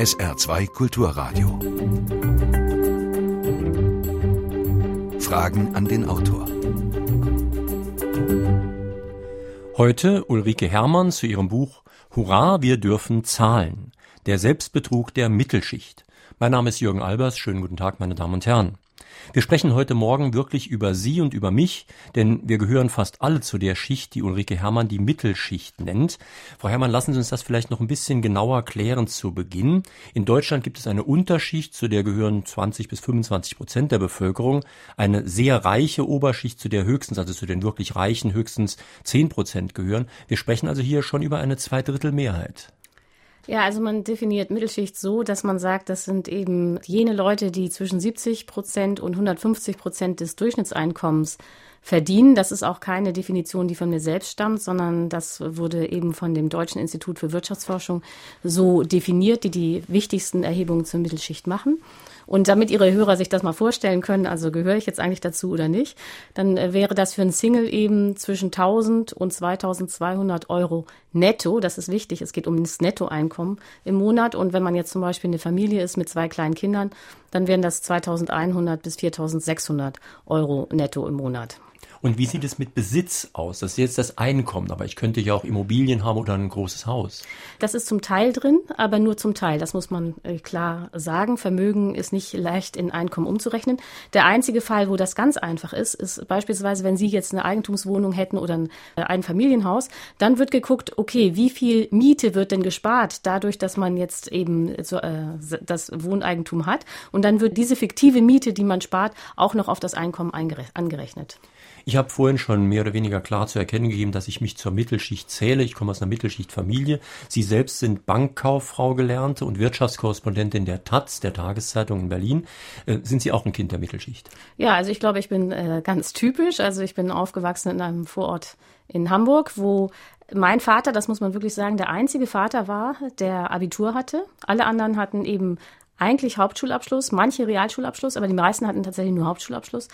SR2 Kulturradio. Fragen an den Autor. Heute Ulrike Hermann zu ihrem Buch Hurra, wir dürfen zahlen. Der Selbstbetrug der Mittelschicht. Mein Name ist Jürgen Albers. Schönen guten Tag, meine Damen und Herren. Wir sprechen heute Morgen wirklich über Sie und über mich, denn wir gehören fast alle zu der Schicht, die Ulrike Hermann die Mittelschicht nennt. Frau Hermann, lassen Sie uns das vielleicht noch ein bisschen genauer klären zu Beginn. In Deutschland gibt es eine Unterschicht, zu der gehören 20 bis 25 Prozent der Bevölkerung, eine sehr reiche Oberschicht, zu der höchstens, also zu den wirklich Reichen höchstens 10 Prozent gehören. Wir sprechen also hier schon über eine Zweidrittelmehrheit. Ja, also man definiert Mittelschicht so, dass man sagt, das sind eben jene Leute, die zwischen 70 Prozent und 150 Prozent des Durchschnittseinkommens verdienen. Das ist auch keine Definition, die von mir selbst stammt, sondern das wurde eben von dem Deutschen Institut für Wirtschaftsforschung so definiert, die die wichtigsten Erhebungen zur Mittelschicht machen. Und damit Ihre Hörer sich das mal vorstellen können, also gehöre ich jetzt eigentlich dazu oder nicht, dann äh, wäre das für einen Single eben zwischen 1000 und 2200 Euro netto. Das ist wichtig. Es geht um das Nettoeinkommen im Monat. Und wenn man jetzt zum Beispiel eine Familie ist mit zwei kleinen Kindern, dann wären das 2100 bis 4600 Euro netto im Monat. Und wie sieht es mit Besitz aus? Das ist jetzt das Einkommen, aber ich könnte ja auch Immobilien haben oder ein großes Haus. Das ist zum Teil drin, aber nur zum Teil. Das muss man äh, klar sagen. Vermögen ist nicht leicht in Einkommen umzurechnen. Der einzige Fall, wo das ganz einfach ist, ist beispielsweise, wenn Sie jetzt eine Eigentumswohnung hätten oder ein äh, Einfamilienhaus, dann wird geguckt, okay, wie viel Miete wird denn gespart dadurch, dass man jetzt eben äh, das Wohneigentum hat. Und dann wird diese fiktive Miete, die man spart, auch noch auf das Einkommen angerechnet. Ich habe vorhin schon mehr oder weniger klar zu erkennen gegeben, dass ich mich zur Mittelschicht zähle. Ich komme aus einer Mittelschichtfamilie. Sie selbst sind Bankkauffrau gelernte und Wirtschaftskorrespondentin der Taz, der Tageszeitung in Berlin. Äh, sind Sie auch ein Kind der Mittelschicht? Ja, also ich glaube, ich bin äh, ganz typisch. Also ich bin aufgewachsen in einem Vorort in Hamburg, wo mein Vater, das muss man wirklich sagen, der einzige Vater war, der Abitur hatte. Alle anderen hatten eben eigentlich Hauptschulabschluss, manche Realschulabschluss, aber die meisten hatten tatsächlich nur Hauptschulabschluss.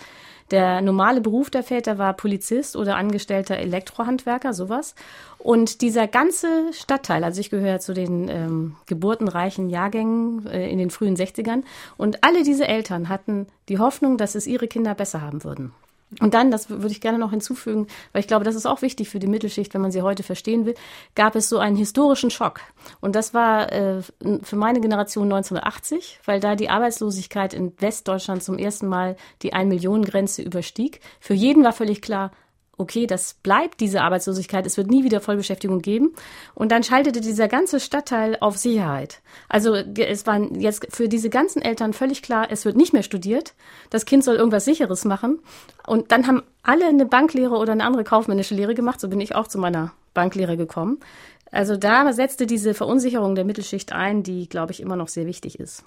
Der normale Beruf der Väter war Polizist oder angestellter Elektrohandwerker, sowas. Und dieser ganze Stadtteil, also ich gehöre zu den ähm, geburtenreichen Jahrgängen äh, in den frühen 60ern, und alle diese Eltern hatten die Hoffnung, dass es ihre Kinder besser haben würden. Und dann, das würde ich gerne noch hinzufügen, weil ich glaube, das ist auch wichtig für die Mittelschicht, wenn man sie heute verstehen will, gab es so einen historischen Schock. Und das war äh, für meine Generation 1980, weil da die Arbeitslosigkeit in Westdeutschland zum ersten Mal die Ein-Millionen-Grenze überstieg. Für jeden war völlig klar, okay, das bleibt diese Arbeitslosigkeit, es wird nie wieder Vollbeschäftigung geben. Und dann schaltete dieser ganze Stadtteil auf Sicherheit. Also es war jetzt für diese ganzen Eltern völlig klar, es wird nicht mehr studiert, das Kind soll irgendwas Sicheres machen. Und dann haben alle eine Banklehre oder eine andere kaufmännische Lehre gemacht, so bin ich auch zu meiner Banklehre gekommen. Also da setzte diese Verunsicherung der Mittelschicht ein, die, glaube ich, immer noch sehr wichtig ist.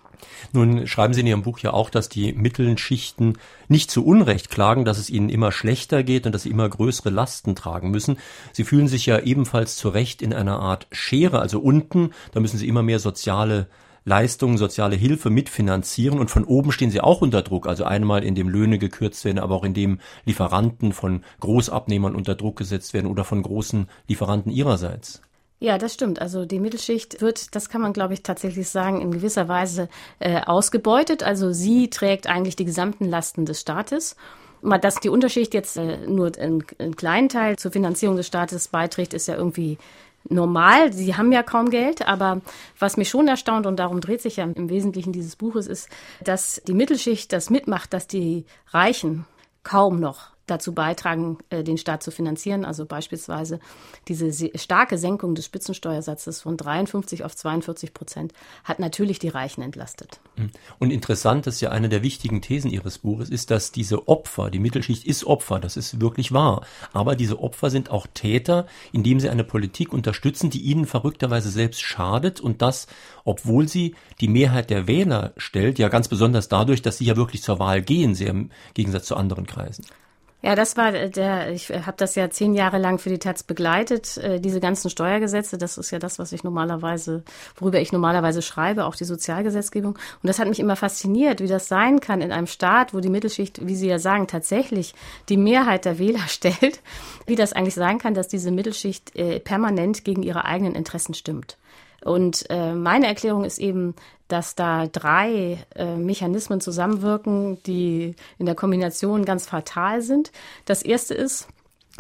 Nun schreiben Sie in Ihrem Buch ja auch, dass die Mittelschichten nicht zu Unrecht klagen, dass es ihnen immer schlechter geht und dass sie immer größere Lasten tragen müssen. Sie fühlen sich ja ebenfalls zu Recht in einer Art Schere, also unten, da müssen sie immer mehr soziale Leistungen, soziale Hilfe mitfinanzieren und von oben stehen sie auch unter Druck, also einmal indem Löhne gekürzt werden, aber auch indem Lieferanten von Großabnehmern unter Druck gesetzt werden oder von großen Lieferanten ihrerseits. Ja, das stimmt. Also die Mittelschicht wird, das kann man, glaube ich, tatsächlich sagen, in gewisser Weise äh, ausgebeutet. Also sie trägt eigentlich die gesamten Lasten des Staates. Mal, dass die Unterschicht jetzt äh, nur einen, einen kleinen Teil zur Finanzierung des Staates beiträgt, ist ja irgendwie normal. Sie haben ja kaum Geld, aber was mich schon erstaunt und darum dreht sich ja im Wesentlichen dieses Buches ist, dass die Mittelschicht das mitmacht, dass die Reichen kaum noch dazu beitragen, äh, den Staat zu finanzieren. Also beispielsweise diese starke Senkung des Spitzensteuersatzes von 53 auf 42 Prozent hat natürlich die Reichen entlastet. Mhm. Und interessant ist ja eine der wichtigen Thesen Ihres Buches, ist, dass diese Opfer, die Mittelschicht ist Opfer, das ist wirklich wahr. Aber diese Opfer sind auch Täter, indem sie eine Politik unterstützen, die ihnen verrückterweise selbst schadet und das, obwohl sie die Mehrheit der Wähler stellt, ja ganz besonders dadurch, dass sie ja wirklich zur Wahl gehen, sehr im Gegensatz zu anderen Kreisen. Ja, das war der, ich habe das ja zehn Jahre lang für die Taz begleitet, äh, diese ganzen Steuergesetze, das ist ja das, was ich normalerweise, worüber ich normalerweise schreibe, auch die Sozialgesetzgebung. Und das hat mich immer fasziniert, wie das sein kann in einem Staat, wo die Mittelschicht, wie Sie ja sagen, tatsächlich die Mehrheit der Wähler stellt, wie das eigentlich sein kann, dass diese Mittelschicht äh, permanent gegen ihre eigenen Interessen stimmt. Und äh, meine Erklärung ist eben, dass da drei äh, Mechanismen zusammenwirken, die in der Kombination ganz fatal sind. Das erste ist,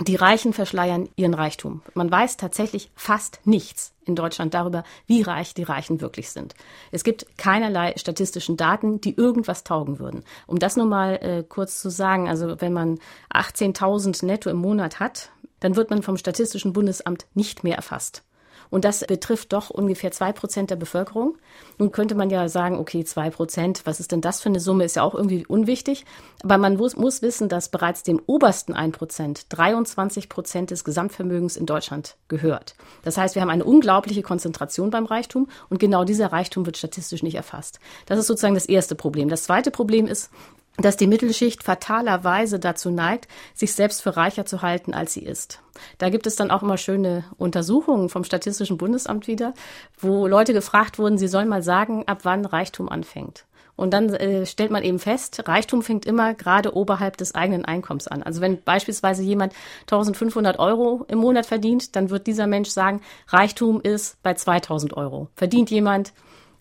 die Reichen verschleiern ihren Reichtum. Man weiß tatsächlich fast nichts in Deutschland darüber, wie reich die Reichen wirklich sind. Es gibt keinerlei statistischen Daten, die irgendwas taugen würden. Um das nur mal äh, kurz zu sagen, also wenn man 18.000 netto im Monat hat, dann wird man vom Statistischen Bundesamt nicht mehr erfasst. Und das betrifft doch ungefähr zwei Prozent der Bevölkerung. Nun könnte man ja sagen, okay, zwei Prozent, was ist denn das für eine Summe, ist ja auch irgendwie unwichtig. Aber man muss, muss wissen, dass bereits dem obersten ein Prozent 23 Prozent des Gesamtvermögens in Deutschland gehört. Das heißt, wir haben eine unglaubliche Konzentration beim Reichtum und genau dieser Reichtum wird statistisch nicht erfasst. Das ist sozusagen das erste Problem. Das zweite Problem ist, dass die Mittelschicht fatalerweise dazu neigt, sich selbst für reicher zu halten, als sie ist. Da gibt es dann auch immer schöne Untersuchungen vom Statistischen Bundesamt wieder, wo Leute gefragt wurden, sie sollen mal sagen, ab wann Reichtum anfängt. Und dann äh, stellt man eben fest, Reichtum fängt immer gerade oberhalb des eigenen Einkommens an. Also wenn beispielsweise jemand 1500 Euro im Monat verdient, dann wird dieser Mensch sagen, Reichtum ist bei 2000 Euro. Verdient jemand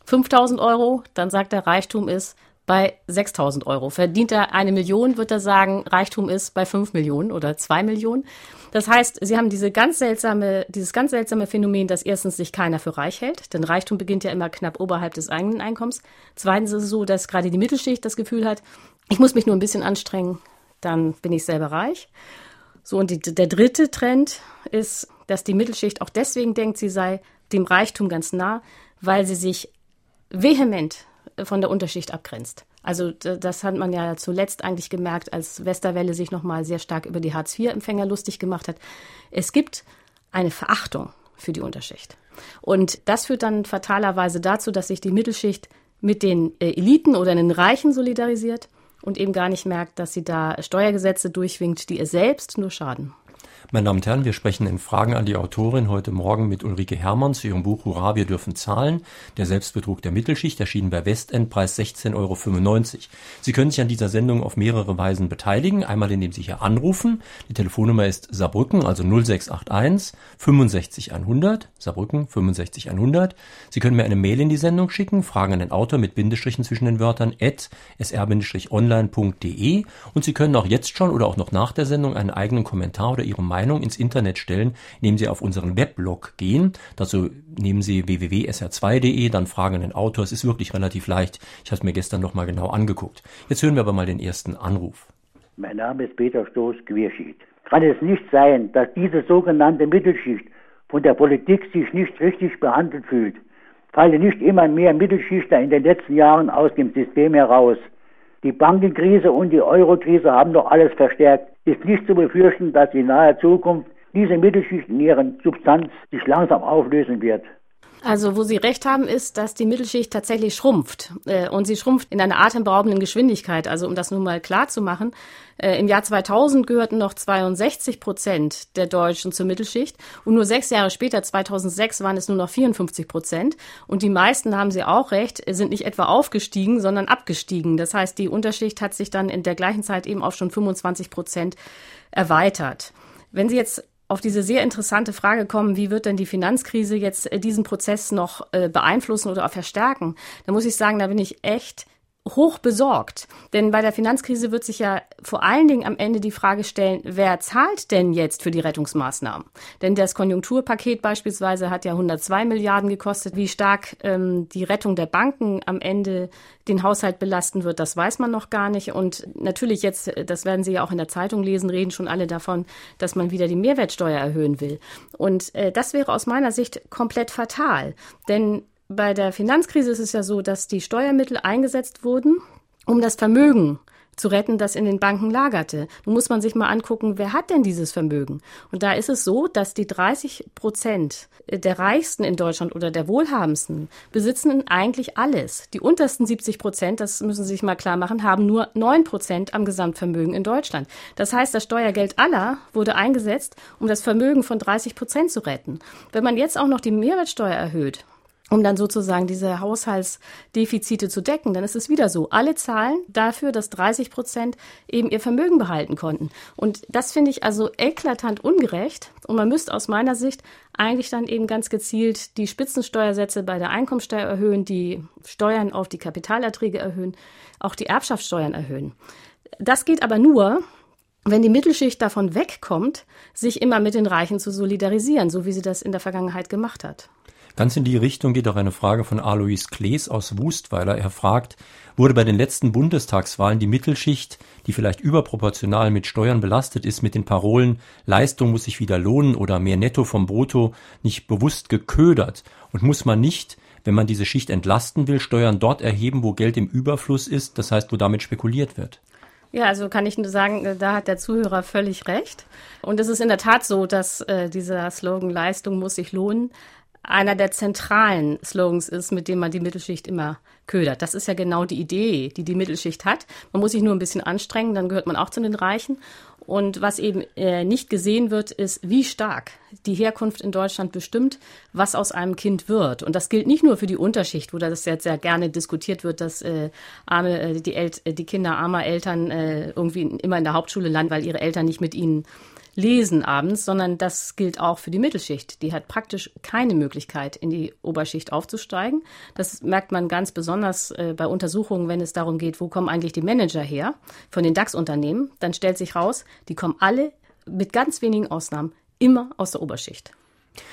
5000 Euro, dann sagt er, Reichtum ist bei 6.000 Euro. Verdient er eine Million, wird er sagen, Reichtum ist bei 5 Millionen oder 2 Millionen. Das heißt, Sie haben diese ganz seltsame, dieses ganz seltsame Phänomen, dass erstens sich keiner für reich hält, denn Reichtum beginnt ja immer knapp oberhalb des eigenen Einkommens. Zweitens ist es so, dass gerade die Mittelschicht das Gefühl hat, ich muss mich nur ein bisschen anstrengen, dann bin ich selber reich. So, und die, der dritte Trend ist, dass die Mittelschicht auch deswegen denkt, sie sei dem Reichtum ganz nah, weil sie sich vehement von der Unterschicht abgrenzt. Also das hat man ja zuletzt eigentlich gemerkt, als Westerwelle sich nochmal sehr stark über die Hartz-IV-Empfänger lustig gemacht hat. Es gibt eine Verachtung für die Unterschicht. Und das führt dann fatalerweise dazu, dass sich die Mittelschicht mit den äh, Eliten oder den Reichen solidarisiert und eben gar nicht merkt, dass sie da Steuergesetze durchwinkt, die ihr selbst nur schaden. Meine Damen und Herren, wir sprechen in Fragen an die Autorin heute Morgen mit Ulrike Hermann zu ihrem Buch Hurra, wir dürfen zahlen. Der Selbstbetrug der Mittelschicht, erschienen bei Westend, Preis 16,95 Euro. Sie können sich an dieser Sendung auf mehrere Weisen beteiligen. Einmal, indem Sie hier anrufen. Die Telefonnummer ist Saarbrücken, also 0681 65 100. Saarbrücken 65 100. Sie können mir eine Mail in die Sendung schicken, Fragen an den Autor mit Bindestrichen zwischen den Wörtern at sr-online.de. Und Sie können auch jetzt schon oder auch noch nach der Sendung einen eigenen Kommentar oder Ihre Meinung ins Internet stellen, indem Sie auf unseren Weblog gehen. Dazu nehmen Sie www.sr2.de, dann fragen den Autor. Es ist wirklich relativ leicht. Ich habe es mir gestern noch mal genau angeguckt. Jetzt hören wir aber mal den ersten Anruf. Mein Name ist Peter Stoß-Querschied. Kann es nicht sein, dass diese sogenannte Mittelschicht von der Politik sich nicht richtig behandelt fühlt? Fallen nicht immer mehr Mittelschichter in den letzten Jahren aus dem System heraus? Die Bankenkrise und die Eurokrise haben doch alles verstärkt. Ist nicht zu befürchten, dass in naher Zukunft diese Mittelschicht in ihren Substanz sich langsam auflösen wird. Also wo Sie recht haben, ist, dass die Mittelschicht tatsächlich schrumpft. Äh, und sie schrumpft in einer atemberaubenden Geschwindigkeit. Also um das nun mal klar zu machen, äh, im Jahr 2000 gehörten noch 62 Prozent der Deutschen zur Mittelschicht. Und nur sechs Jahre später, 2006, waren es nur noch 54 Prozent. Und die meisten, haben Sie auch recht, sind nicht etwa aufgestiegen, sondern abgestiegen. Das heißt, die Unterschicht hat sich dann in der gleichen Zeit eben auf schon 25 Prozent erweitert. Wenn Sie jetzt auf diese sehr interessante Frage kommen, wie wird denn die Finanzkrise jetzt äh, diesen Prozess noch äh, beeinflussen oder verstärken, da muss ich sagen, da bin ich echt hoch besorgt. Denn bei der Finanzkrise wird sich ja vor allen Dingen am Ende die Frage stellen, wer zahlt denn jetzt für die Rettungsmaßnahmen? Denn das Konjunkturpaket beispielsweise hat ja 102 Milliarden gekostet. Wie stark ähm, die Rettung der Banken am Ende den Haushalt belasten wird, das weiß man noch gar nicht. Und natürlich jetzt, das werden Sie ja auch in der Zeitung lesen, reden schon alle davon, dass man wieder die Mehrwertsteuer erhöhen will. Und äh, das wäre aus meiner Sicht komplett fatal. Denn bei der Finanzkrise ist es ja so, dass die Steuermittel eingesetzt wurden, um das Vermögen zu retten, das in den Banken lagerte. Nun muss man sich mal angucken, wer hat denn dieses Vermögen? Und da ist es so, dass die 30 Prozent der Reichsten in Deutschland oder der Wohlhabendsten besitzen eigentlich alles. Die untersten 70 Prozent, das müssen Sie sich mal klar machen, haben nur 9 Prozent am Gesamtvermögen in Deutschland. Das heißt, das Steuergeld aller wurde eingesetzt, um das Vermögen von 30 Prozent zu retten. Wenn man jetzt auch noch die Mehrwertsteuer erhöht, um dann sozusagen diese Haushaltsdefizite zu decken, dann ist es wieder so. Alle zahlen dafür, dass 30 Prozent eben ihr Vermögen behalten konnten. Und das finde ich also eklatant ungerecht. Und man müsste aus meiner Sicht eigentlich dann eben ganz gezielt die Spitzensteuersätze bei der Einkommensteuer erhöhen, die Steuern auf die Kapitalerträge erhöhen, auch die Erbschaftssteuern erhöhen. Das geht aber nur, wenn die Mittelschicht davon wegkommt, sich immer mit den Reichen zu solidarisieren, so wie sie das in der Vergangenheit gemacht hat. Ganz in die Richtung geht auch eine Frage von Alois Klees aus Wustweiler. Er fragt, wurde bei den letzten Bundestagswahlen die Mittelschicht, die vielleicht überproportional mit Steuern belastet ist, mit den Parolen Leistung muss sich wieder lohnen oder mehr Netto vom Brutto nicht bewusst geködert? Und muss man nicht, wenn man diese Schicht entlasten will, Steuern dort erheben, wo Geld im Überfluss ist, das heißt, wo damit spekuliert wird? Ja, also kann ich nur sagen, da hat der Zuhörer völlig recht. Und es ist in der Tat so, dass äh, dieser Slogan Leistung muss sich lohnen einer der zentralen Slogans ist, mit dem man die Mittelschicht immer ködert. Das ist ja genau die Idee, die die Mittelschicht hat. Man muss sich nur ein bisschen anstrengen, dann gehört man auch zu den Reichen. Und was eben äh, nicht gesehen wird, ist, wie stark die Herkunft in Deutschland bestimmt, was aus einem Kind wird. Und das gilt nicht nur für die Unterschicht, wo das jetzt sehr gerne diskutiert wird, dass äh, arme, äh, die, El die Kinder armer Eltern äh, irgendwie immer in der Hauptschule landen, weil ihre Eltern nicht mit ihnen lesen abends, sondern das gilt auch für die Mittelschicht. Die hat praktisch keine Möglichkeit, in die Oberschicht aufzusteigen. Das merkt man ganz besonders äh, bei Untersuchungen, wenn es darum geht, wo kommen eigentlich die Manager her von den DAX-Unternehmen. Dann stellt sich raus, die kommen alle mit ganz wenigen Ausnahmen immer aus der Oberschicht.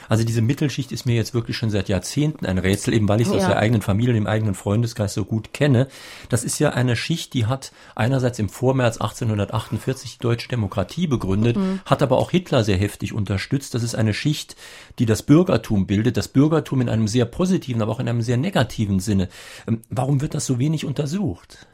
Also diese Mittelschicht ist mir jetzt wirklich schon seit Jahrzehnten ein Rätsel, eben weil ich es ja. aus der eigenen Familie, dem eigenen Freundeskreis so gut kenne. Das ist ja eine Schicht, die hat einerseits im Vormärz 1848 die deutsche Demokratie begründet, mhm. hat aber auch Hitler sehr heftig unterstützt. Das ist eine Schicht, die das Bürgertum bildet, das Bürgertum in einem sehr positiven, aber auch in einem sehr negativen Sinne. Ähm, warum wird das so wenig untersucht?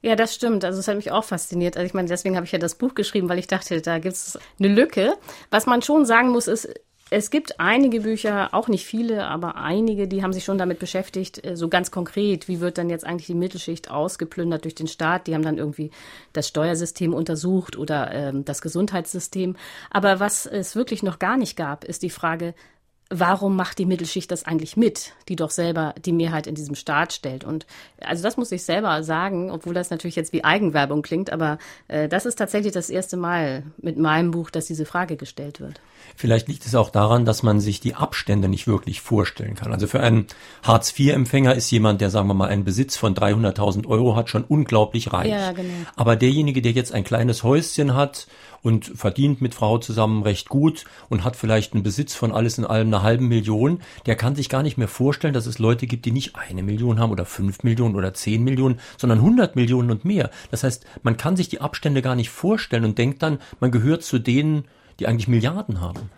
Ja, das stimmt. Also es hat mich auch fasziniert. Also ich meine, deswegen habe ich ja das Buch geschrieben, weil ich dachte, da gibt es eine Lücke. Was man schon sagen muss, ist, es gibt einige Bücher, auch nicht viele, aber einige, die haben sich schon damit beschäftigt, äh, so ganz konkret, wie wird dann jetzt eigentlich die Mittelschicht ausgeplündert durch den Staat. Die haben dann irgendwie das Steuersystem untersucht oder ähm, das Gesundheitssystem. Aber was es wirklich noch gar nicht gab, ist die Frage, warum macht die Mittelschicht das eigentlich mit, die doch selber die Mehrheit in diesem Staat stellt? Und also das muss ich selber sagen, obwohl das natürlich jetzt wie Eigenwerbung klingt, aber äh, das ist tatsächlich das erste Mal mit meinem Buch, dass diese Frage gestellt wird. Vielleicht liegt es auch daran, dass man sich die Abstände nicht wirklich vorstellen kann. Also für einen Hartz-IV-Empfänger ist jemand, der, sagen wir mal, einen Besitz von 300.000 Euro hat, schon unglaublich reich. Ja, genau. Aber derjenige, der jetzt ein kleines Häuschen hat und verdient mit Frau zusammen recht gut und hat vielleicht einen Besitz von alles in allem einer halben Million, der kann sich gar nicht mehr vorstellen, dass es Leute gibt, die nicht eine Million haben oder fünf Millionen oder zehn Millionen, sondern 100 Millionen und mehr. Das heißt, man kann sich die Abstände gar nicht vorstellen und denkt dann, man gehört zu denen, die eigentlich Milliarden haben.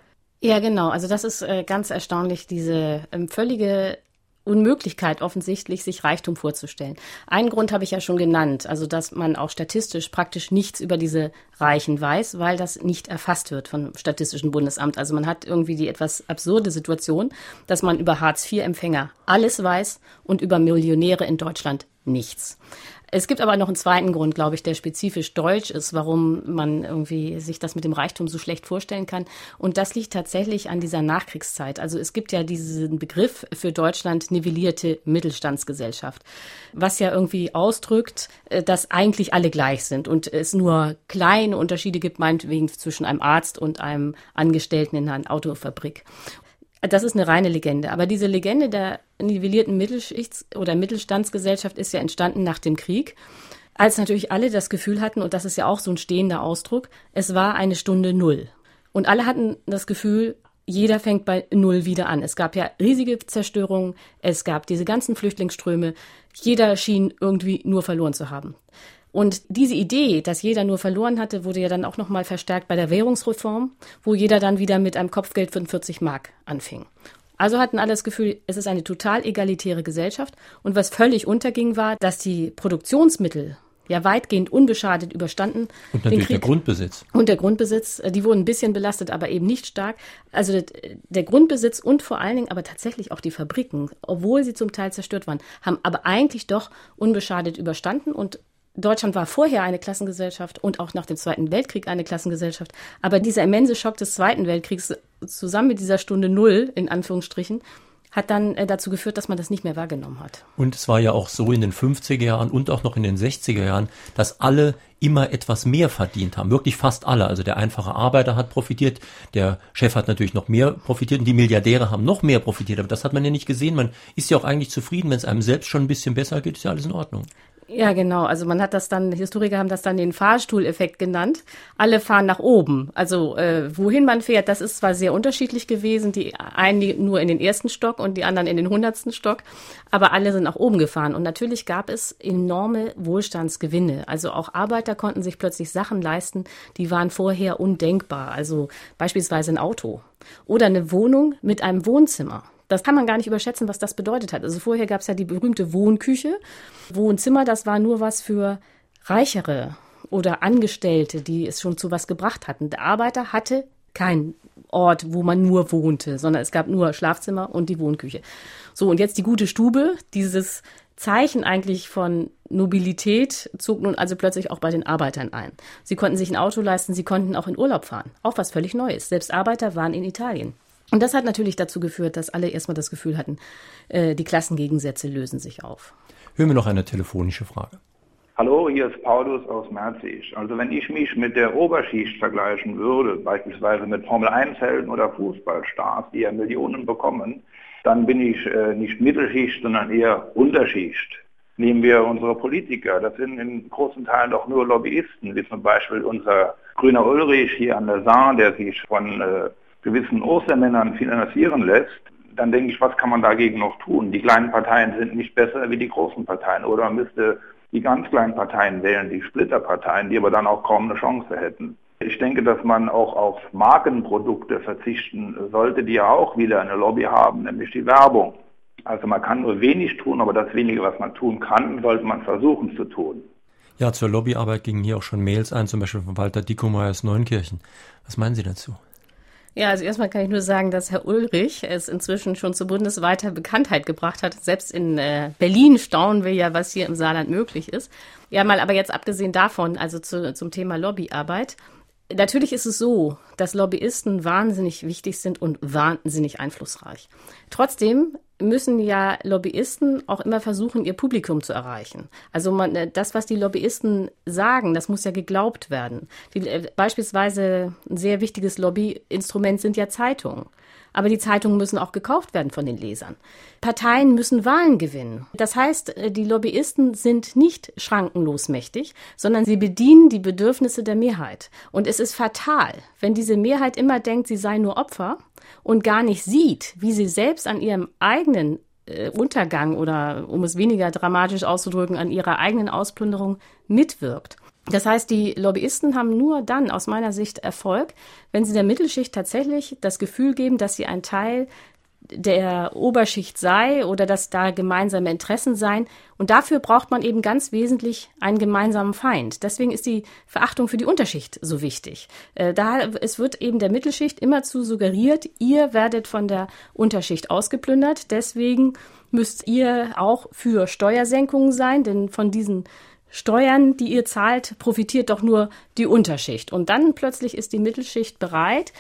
Ja, genau. Also das ist äh, ganz erstaunlich, diese ähm, völlige Unmöglichkeit offensichtlich, sich Reichtum vorzustellen. Einen Grund habe ich ja schon genannt, also dass man auch statistisch praktisch nichts über diese Reichen weiß, weil das nicht erfasst wird vom Statistischen Bundesamt. Also man hat irgendwie die etwas absurde Situation, dass man über Hartz-IV-Empfänger alles weiß und über Millionäre in Deutschland nichts. Es gibt aber noch einen zweiten Grund, glaube ich, der spezifisch deutsch ist, warum man irgendwie sich das mit dem Reichtum so schlecht vorstellen kann. Und das liegt tatsächlich an dieser Nachkriegszeit. Also es gibt ja diesen Begriff für Deutschland nivellierte Mittelstandsgesellschaft, was ja irgendwie ausdrückt, äh, dass eigentlich alle gleich sind und es nur kleine Unterschiede gibt, meinetwegen zwischen einem Arzt und einem Angestellten in einer Autofabrik. Das ist eine reine Legende. Aber diese Legende der nivellierten Mittelschichts- oder Mittelstandsgesellschaft ist ja entstanden nach dem Krieg, als natürlich alle das Gefühl hatten, und das ist ja auch so ein stehender Ausdruck, es war eine Stunde Null. Und alle hatten das Gefühl, jeder fängt bei Null wieder an. Es gab ja riesige Zerstörungen, es gab diese ganzen Flüchtlingsströme, jeder schien irgendwie nur verloren zu haben. Und diese Idee, dass jeder nur verloren hatte, wurde ja dann auch nochmal verstärkt bei der Währungsreform, wo jeder dann wieder mit einem Kopfgeld von 40 Mark anfing. Also hatten alle das Gefühl, es ist eine total egalitäre Gesellschaft. Und was völlig unterging, war, dass die Produktionsmittel ja weitgehend unbeschadet überstanden. Und natürlich der Grundbesitz. Und der Grundbesitz, äh, die wurden ein bisschen belastet, aber eben nicht stark. Also der Grundbesitz und vor allen Dingen aber tatsächlich auch die Fabriken, obwohl sie zum Teil zerstört waren, haben aber eigentlich doch unbeschadet überstanden und Deutschland war vorher eine Klassengesellschaft und auch nach dem Zweiten Weltkrieg eine Klassengesellschaft. Aber dieser immense Schock des Zweiten Weltkriegs zusammen mit dieser Stunde Null, in Anführungsstrichen, hat dann äh, dazu geführt, dass man das nicht mehr wahrgenommen hat. Und es war ja auch so in den 50er Jahren und auch noch in den 60er Jahren, dass alle immer etwas mehr verdient haben. Wirklich fast alle. Also der einfache Arbeiter hat profitiert, der Chef hat natürlich noch mehr profitiert und die Milliardäre haben noch mehr profitiert. Aber das hat man ja nicht gesehen. Man ist ja auch eigentlich zufrieden, wenn es einem selbst schon ein bisschen besser geht, ist ja alles in Ordnung. Ja, genau. Also man hat das dann, Historiker haben das dann den Fahrstuhleffekt genannt. Alle fahren nach oben. Also äh, wohin man fährt, das ist zwar sehr unterschiedlich gewesen. Die einen nur in den ersten Stock und die anderen in den hundertsten Stock. Aber alle sind nach oben gefahren. Und natürlich gab es enorme Wohlstandsgewinne. Also auch Arbeiter konnten sich plötzlich Sachen leisten, die waren vorher undenkbar. Also beispielsweise ein Auto oder eine Wohnung mit einem Wohnzimmer. Das kann man gar nicht überschätzen, was das bedeutet hat. Also vorher gab es ja die berühmte Wohnküche. Wohnzimmer, das war nur was für Reichere oder Angestellte, die es schon zu was gebracht hatten. Der Arbeiter hatte keinen Ort, wo man nur wohnte, sondern es gab nur Schlafzimmer und die Wohnküche. So, und jetzt die gute Stube, dieses Zeichen eigentlich von Nobilität zog nun also plötzlich auch bei den Arbeitern ein. Sie konnten sich ein Auto leisten, sie konnten auch in Urlaub fahren. Auch was völlig Neues. Selbst Arbeiter waren in Italien. Und das hat natürlich dazu geführt, dass alle erstmal das Gefühl hatten, äh, die Klassengegensätze lösen sich auf. Hören wir noch eine telefonische Frage. Hallo, hier ist Paulus aus Merzig. Also wenn ich mich mit der Oberschicht vergleichen würde, beispielsweise mit Formel-1-Helden oder Fußballstars, die ja Millionen bekommen, dann bin ich äh, nicht Mittelschicht, sondern eher Unterschicht. Nehmen wir unsere Politiker, das sind in großen Teilen doch nur Lobbyisten, wie zum Beispiel unser grüner Ulrich hier an der Saar, der sich von äh, gewissen Ostermännern finanzieren lässt, dann denke ich, was kann man dagegen noch tun? Die kleinen Parteien sind nicht besser wie die großen Parteien. Oder man müsste die ganz kleinen Parteien wählen, die Splitterparteien, die aber dann auch kaum eine Chance hätten. Ich denke, dass man auch auf Markenprodukte verzichten sollte, die ja auch wieder eine Lobby haben, nämlich die Werbung. Also man kann nur wenig tun, aber das wenige, was man tun kann, sollte man versuchen zu tun. Ja, zur Lobbyarbeit gingen hier auch schon Mails ein, zum Beispiel von Walter Dickomeyer aus Neunkirchen. Was meinen Sie dazu? Ja, also erstmal kann ich nur sagen, dass Herr Ulrich es inzwischen schon zu bundesweiter Bekanntheit gebracht hat. Selbst in äh, Berlin staunen wir ja, was hier im Saarland möglich ist. Ja, mal aber jetzt abgesehen davon, also zu, zum Thema Lobbyarbeit. Natürlich ist es so, dass Lobbyisten wahnsinnig wichtig sind und wahnsinnig einflussreich. Trotzdem müssen ja Lobbyisten auch immer versuchen, ihr Publikum zu erreichen. Also man, äh, das, was die Lobbyisten sagen, das muss ja geglaubt werden. Die, äh, beispielsweise ein sehr wichtiges Lobbyinstrument sind ja Zeitungen. Aber die Zeitungen müssen auch gekauft werden von den Lesern. Parteien müssen Wahlen gewinnen. Das heißt, äh, die Lobbyisten sind nicht schrankenlos mächtig, sondern sie bedienen die Bedürfnisse der Mehrheit. Und es ist fatal, wenn diese Mehrheit immer denkt, sie sei nur Opfer und gar nicht sieht, wie sie selbst an ihrem eigenen äh, Untergang oder, um es weniger dramatisch auszudrücken, an ihrer eigenen Ausplünderung mitwirkt. Das heißt, die Lobbyisten haben nur dann aus meiner Sicht Erfolg, wenn sie der Mittelschicht tatsächlich das Gefühl geben, dass sie ein Teil der Oberschicht sei oder dass da gemeinsame Interessen seien. Und dafür braucht man eben ganz wesentlich einen gemeinsamen Feind. Deswegen ist die Verachtung für die Unterschicht so wichtig. Äh, da, es wird eben der Mittelschicht immerzu suggeriert, ihr werdet von der Unterschicht ausgeplündert. Deswegen müsst ihr auch für Steuersenkungen sein, denn von diesen Steuern, die ihr zahlt, profitiert doch nur die Unterschicht. Und dann plötzlich ist die Mittelschicht bereit,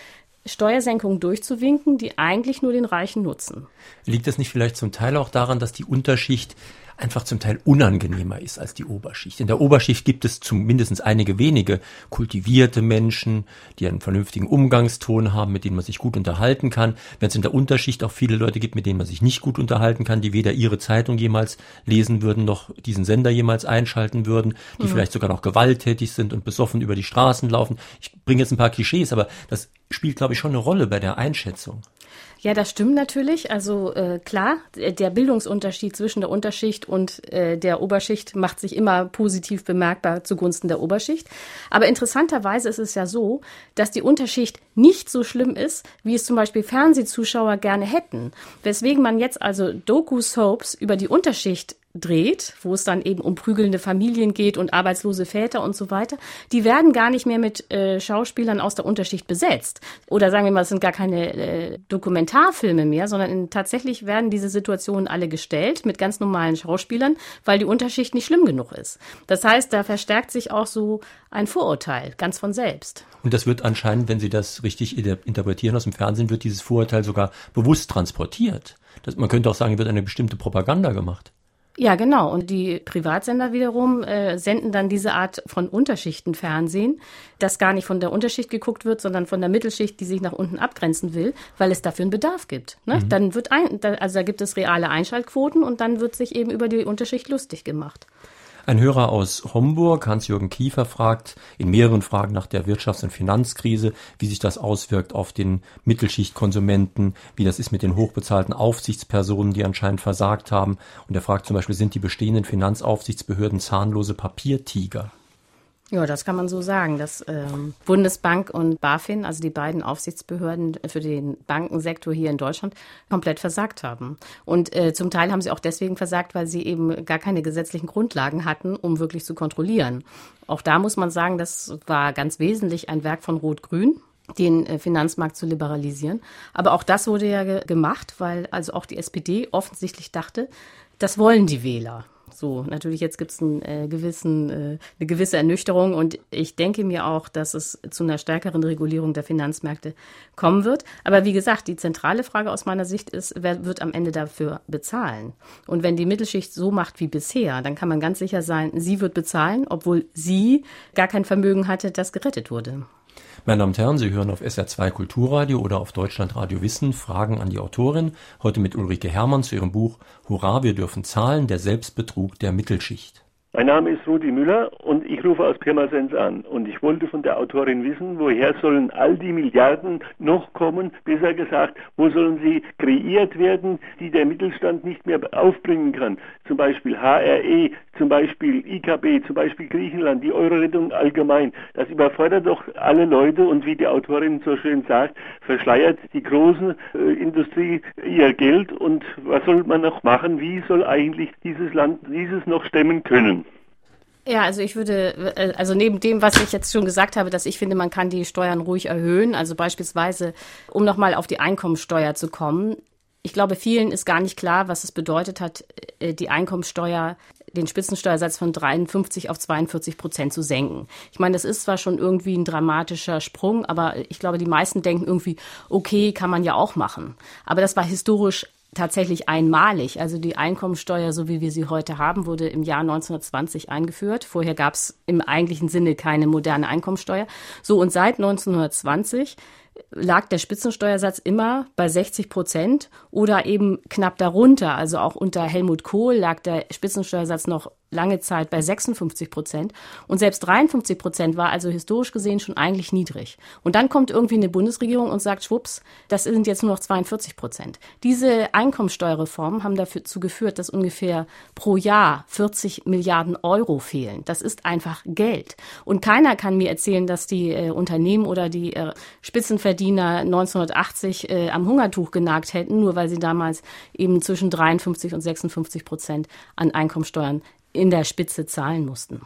Steuersenkungen durchzuwinken, die eigentlich nur den Reichen nutzen. Liegt das nicht vielleicht zum Teil auch daran, dass die Unterschicht einfach zum Teil unangenehmer ist als die Oberschicht. In der Oberschicht gibt es zumindest einige wenige kultivierte Menschen, die einen vernünftigen Umgangston haben, mit denen man sich gut unterhalten kann. Wenn es in der Unterschicht auch viele Leute gibt, mit denen man sich nicht gut unterhalten kann, die weder ihre Zeitung jemals lesen würden, noch diesen Sender jemals einschalten würden, die mhm. vielleicht sogar noch gewalttätig sind und besoffen über die Straßen laufen. Ich bringe jetzt ein paar Klischees, aber das spielt, glaube ich, schon eine Rolle bei der Einschätzung. Ja, das stimmt natürlich. Also äh, klar, der Bildungsunterschied zwischen der Unterschicht und äh, der Oberschicht macht sich immer positiv bemerkbar zugunsten der Oberschicht. Aber interessanterweise ist es ja so, dass die Unterschicht nicht so schlimm ist, wie es zum Beispiel Fernsehzuschauer gerne hätten. Weswegen man jetzt also Doku-Soaps über die Unterschicht dreht, wo es dann eben um prügelnde Familien geht und arbeitslose Väter und so weiter, die werden gar nicht mehr mit äh, Schauspielern aus der Unterschicht besetzt. Oder sagen wir mal, es sind gar keine äh, Dokumentarfilme mehr, sondern in, tatsächlich werden diese Situationen alle gestellt mit ganz normalen Schauspielern, weil die Unterschicht nicht schlimm genug ist. Das heißt, da verstärkt sich auch so ein Vorurteil ganz von selbst. Und das wird anscheinend, wenn Sie das richtig interpretieren aus dem Fernsehen, wird dieses Vorurteil sogar bewusst transportiert. Das, man könnte auch sagen, hier wird eine bestimmte Propaganda gemacht. Ja, genau. Und die Privatsender wiederum äh, senden dann diese Art von Unterschichtenfernsehen, das gar nicht von der Unterschicht geguckt wird, sondern von der Mittelschicht, die sich nach unten abgrenzen will, weil es dafür einen Bedarf gibt. Ne? Mhm. Dann wird ein, da, also da gibt es reale Einschaltquoten und dann wird sich eben über die Unterschicht lustig gemacht. Ein Hörer aus Homburg, Hans-Jürgen Kiefer, fragt in mehreren Fragen nach der Wirtschafts- und Finanzkrise, wie sich das auswirkt auf den Mittelschichtkonsumenten, wie das ist mit den hochbezahlten Aufsichtspersonen, die anscheinend versagt haben. Und er fragt zum Beispiel, sind die bestehenden Finanzaufsichtsbehörden zahnlose Papiertiger? Ja, das kann man so sagen, dass ähm, Bundesbank und BaFin, also die beiden Aufsichtsbehörden für den Bankensektor hier in Deutschland, komplett versagt haben. Und äh, zum Teil haben sie auch deswegen versagt, weil sie eben gar keine gesetzlichen Grundlagen hatten, um wirklich zu kontrollieren. Auch da muss man sagen, das war ganz wesentlich ein Werk von Rot-Grün den äh, Finanzmarkt zu liberalisieren. Aber auch das wurde ja ge gemacht, weil also auch die SPD offensichtlich dachte, das wollen die Wähler. So, natürlich jetzt gibt es einen, äh, gewissen, äh, eine gewisse Ernüchterung und ich denke mir auch, dass es zu einer stärkeren Regulierung der Finanzmärkte kommen wird. Aber wie gesagt, die zentrale Frage aus meiner Sicht ist, wer wird am Ende dafür bezahlen? Und wenn die Mittelschicht so macht wie bisher, dann kann man ganz sicher sein, sie wird bezahlen, obwohl sie gar kein Vermögen hatte, das gerettet wurde. Meine Damen und Herren, Sie hören auf SR2 Kulturradio oder auf Deutschlandradio Wissen Fragen an die Autorin. Heute mit Ulrike Hermann zu ihrem Buch Hurra, wir dürfen zahlen, der Selbstbetrug der Mittelschicht. Mein Name ist Rudi Müller und ich rufe aus Pirmasens an. Und ich wollte von der Autorin wissen, woher sollen all die Milliarden noch kommen? Besser gesagt, wo sollen sie kreiert werden, die der Mittelstand nicht mehr aufbringen kann? Zum Beispiel HRE, zum Beispiel IKB, zum Beispiel Griechenland, die Euro-Rettung allgemein. Das überfordert doch alle Leute und wie die Autorin so schön sagt, verschleiert die große äh, Industrie ihr Geld. Und was soll man noch machen? Wie soll eigentlich dieses Land dieses noch stemmen können? Ja, also ich würde, äh, also neben dem, was ich jetzt schon gesagt habe, dass ich finde, man kann die Steuern ruhig erhöhen, also beispielsweise, um nochmal auf die Einkommensteuer zu kommen. Ich glaube, vielen ist gar nicht klar, was es bedeutet hat, äh, die Einkommensteuer, den Spitzensteuersatz von 53 auf 42 Prozent zu senken. Ich meine, das ist zwar schon irgendwie ein dramatischer Sprung, aber ich glaube, die meisten denken irgendwie, okay, kann man ja auch machen. Aber das war historisch tatsächlich einmalig. Also die Einkommensteuer, so wie wir sie heute haben, wurde im Jahr 1920 eingeführt. Vorher gab es im eigentlichen Sinne keine moderne Einkommensteuer. So und seit 1920 lag der Spitzensteuersatz immer bei 60 Prozent oder eben knapp darunter. Also auch unter Helmut Kohl lag der Spitzensteuersatz noch lange Zeit bei 56 Prozent. Und selbst 53 Prozent war also historisch gesehen schon eigentlich niedrig. Und dann kommt irgendwie eine Bundesregierung und sagt, schwupps, das sind jetzt nur noch 42 Prozent. Diese Einkommensteuerreformen haben dazu geführt, dass ungefähr pro Jahr 40 Milliarden Euro fehlen. Das ist einfach Geld. Und keiner kann mir erzählen, dass die äh, Unternehmen oder die äh, Spitzenverdiener 1980 äh, am Hungertuch genagt hätten, nur weil sie damals eben zwischen 53 und 56 Prozent an Einkommensteuern in der Spitze zahlen mussten.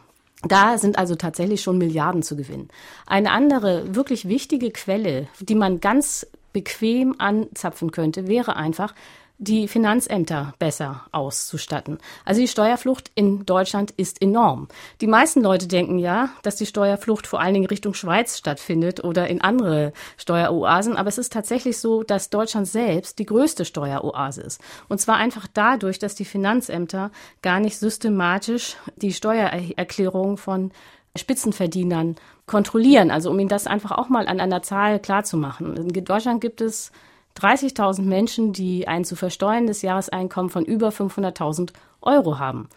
Da sind also tatsächlich schon Milliarden zu gewinnen. Eine andere wirklich wichtige Quelle, die man ganz bequem anzapfen könnte, wäre einfach, die Finanzämter besser auszustatten. Also die Steuerflucht in Deutschland ist enorm. Die meisten Leute denken ja, dass die Steuerflucht vor allen Dingen Richtung Schweiz stattfindet oder in andere Steueroasen, aber es ist tatsächlich so, dass Deutschland selbst die größte Steueroase ist. Und zwar einfach dadurch, dass die Finanzämter gar nicht systematisch die Steuererklärung von Spitzenverdienern kontrollieren. Also um ihnen das einfach auch mal an einer Zahl klarzumachen. In Deutschland gibt es 30.000 Menschen, die ein zu versteuerndes Jahreseinkommen von über 500.000 Euro haben.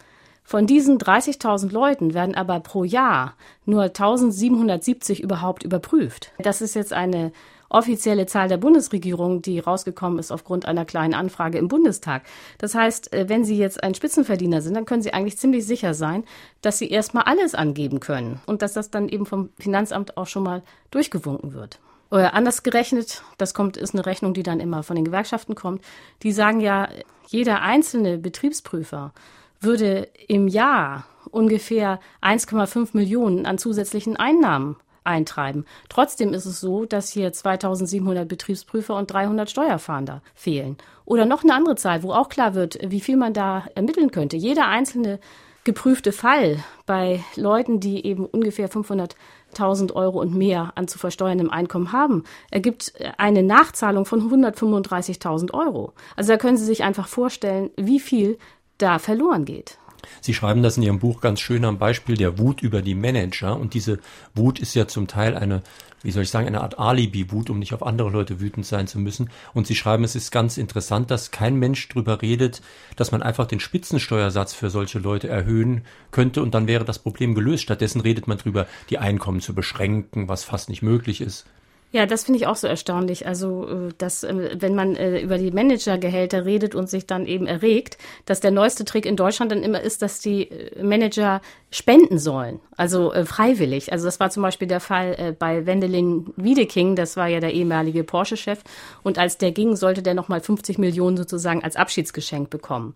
Von diesen 30.000 Leuten werden aber pro Jahr nur 1770 überhaupt überprüft. Das ist jetzt eine offizielle Zahl der Bundesregierung, die rausgekommen ist aufgrund einer kleinen Anfrage im Bundestag. Das heißt, äh, wenn Sie jetzt ein Spitzenverdiener sind, dann können Sie eigentlich ziemlich sicher sein, dass Sie erstmal alles angeben können und dass das dann eben vom Finanzamt auch schon mal durchgewunken wird. Oder anders gerechnet, das kommt, ist eine Rechnung, die dann immer von den Gewerkschaften kommt. Die sagen ja, jeder einzelne Betriebsprüfer würde im Jahr ungefähr 1,5 Millionen an zusätzlichen Einnahmen eintreiben. Trotzdem ist es so, dass hier 2700 Betriebsprüfer und 300 Steuerfahnder fehlen. Oder noch eine andere Zahl, wo auch klar wird, wie viel man da ermitteln könnte. Jeder einzelne geprüfte Fall bei Leuten, die eben ungefähr 500.000 Euro und mehr an zu versteuerndem Einkommen haben, ergibt eine Nachzahlung von 135.000 Euro. Also da können Sie sich einfach vorstellen, wie viel da verloren geht. Sie schreiben das in Ihrem Buch ganz schön am Beispiel der Wut über die Manager. Und diese Wut ist ja zum Teil eine, wie soll ich sagen, eine Art Alibi-Wut, um nicht auf andere Leute wütend sein zu müssen. Und Sie schreiben, es ist ganz interessant, dass kein Mensch drüber redet, dass man einfach den Spitzensteuersatz für solche Leute erhöhen könnte und dann wäre das Problem gelöst. Stattdessen redet man drüber, die Einkommen zu beschränken, was fast nicht möglich ist. Ja, das finde ich auch so erstaunlich. Also, äh, dass, äh, wenn man äh, über die Managergehälter redet und sich dann eben erregt, dass der neueste Trick in Deutschland dann immer ist, dass die Manager spenden sollen. Also freiwillig. Also, das war zum Beispiel der Fall bei Wendelin Wiedeking. Das war ja der ehemalige Porsche-Chef. Und als der ging, sollte der nochmal 50 Millionen sozusagen als Abschiedsgeschenk bekommen.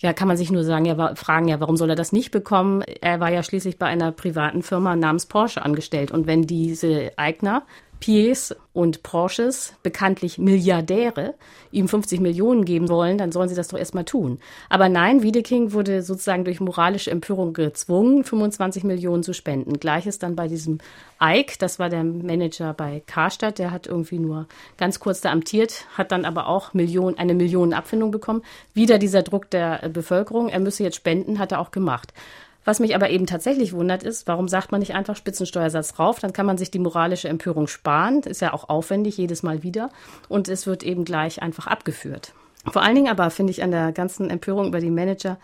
Ja, kann man sich nur sagen, ja, fragen, ja, warum soll er das nicht bekommen? Er war ja schließlich bei einer privaten Firma namens Porsche angestellt. Und wenn diese Eigner Piers und Porsches, bekanntlich Milliardäre, ihm 50 Millionen geben wollen, dann sollen sie das doch erstmal tun. Aber nein, Wiedeking wurde sozusagen durch moralische Empörung gezwungen, 25 Millionen zu spenden. Gleiches dann bei diesem Ike, das war der Manager bei Karstadt, der hat irgendwie nur ganz kurz da amtiert, hat dann aber auch Million, eine Millionenabfindung bekommen. Wieder dieser Druck der Bevölkerung, er müsse jetzt spenden, hat er auch gemacht. Was mich aber eben tatsächlich wundert ist, warum sagt man nicht einfach Spitzensteuersatz drauf? Dann kann man sich die moralische Empörung sparen. Ist ja auch aufwendig jedes Mal wieder. Und es wird eben gleich einfach abgeführt. Vor allen Dingen aber finde ich an der ganzen Empörung über die Manager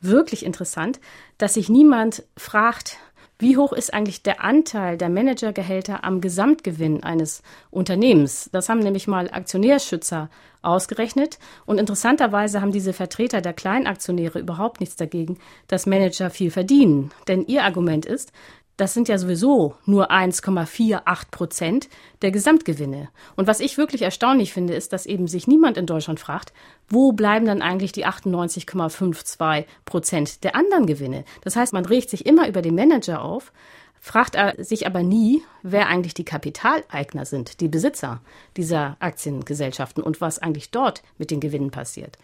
wirklich interessant, dass sich niemand fragt, wie hoch ist eigentlich der Anteil der Managergehälter am Gesamtgewinn eines Unternehmens? Das haben nämlich mal Aktionärschützer ausgerechnet. Und interessanterweise haben diese Vertreter der Kleinaktionäre überhaupt nichts dagegen, dass Manager viel verdienen. Denn ihr Argument ist, das sind ja sowieso nur 1,48 Prozent der Gesamtgewinne. Und was ich wirklich erstaunlich finde, ist, dass eben sich niemand in Deutschland fragt, wo bleiben dann eigentlich die 98,52 Prozent der anderen Gewinne? Das heißt, man regt sich immer über den Manager auf, fragt sich aber nie, wer eigentlich die Kapitaleigner sind, die Besitzer dieser Aktiengesellschaften und was eigentlich dort mit den Gewinnen passiert.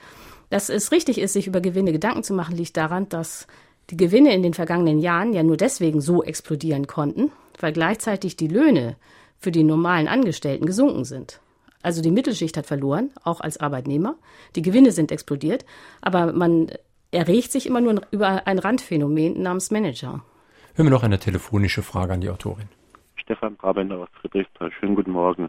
Dass es richtig ist, sich über Gewinne Gedanken zu machen, liegt daran, dass die Gewinne in den vergangenen Jahren ja nur deswegen so explodieren konnten, weil gleichzeitig die Löhne für die normalen Angestellten gesunken sind. Also die Mittelschicht hat verloren, auch als Arbeitnehmer. Die Gewinne sind explodiert, aber man erregt sich immer nur über ein Randphänomen namens Manager. Hören wir noch eine telefonische Frage an die Autorin. Stefan Brabender aus Friedrichsthal. Schönen guten Morgen.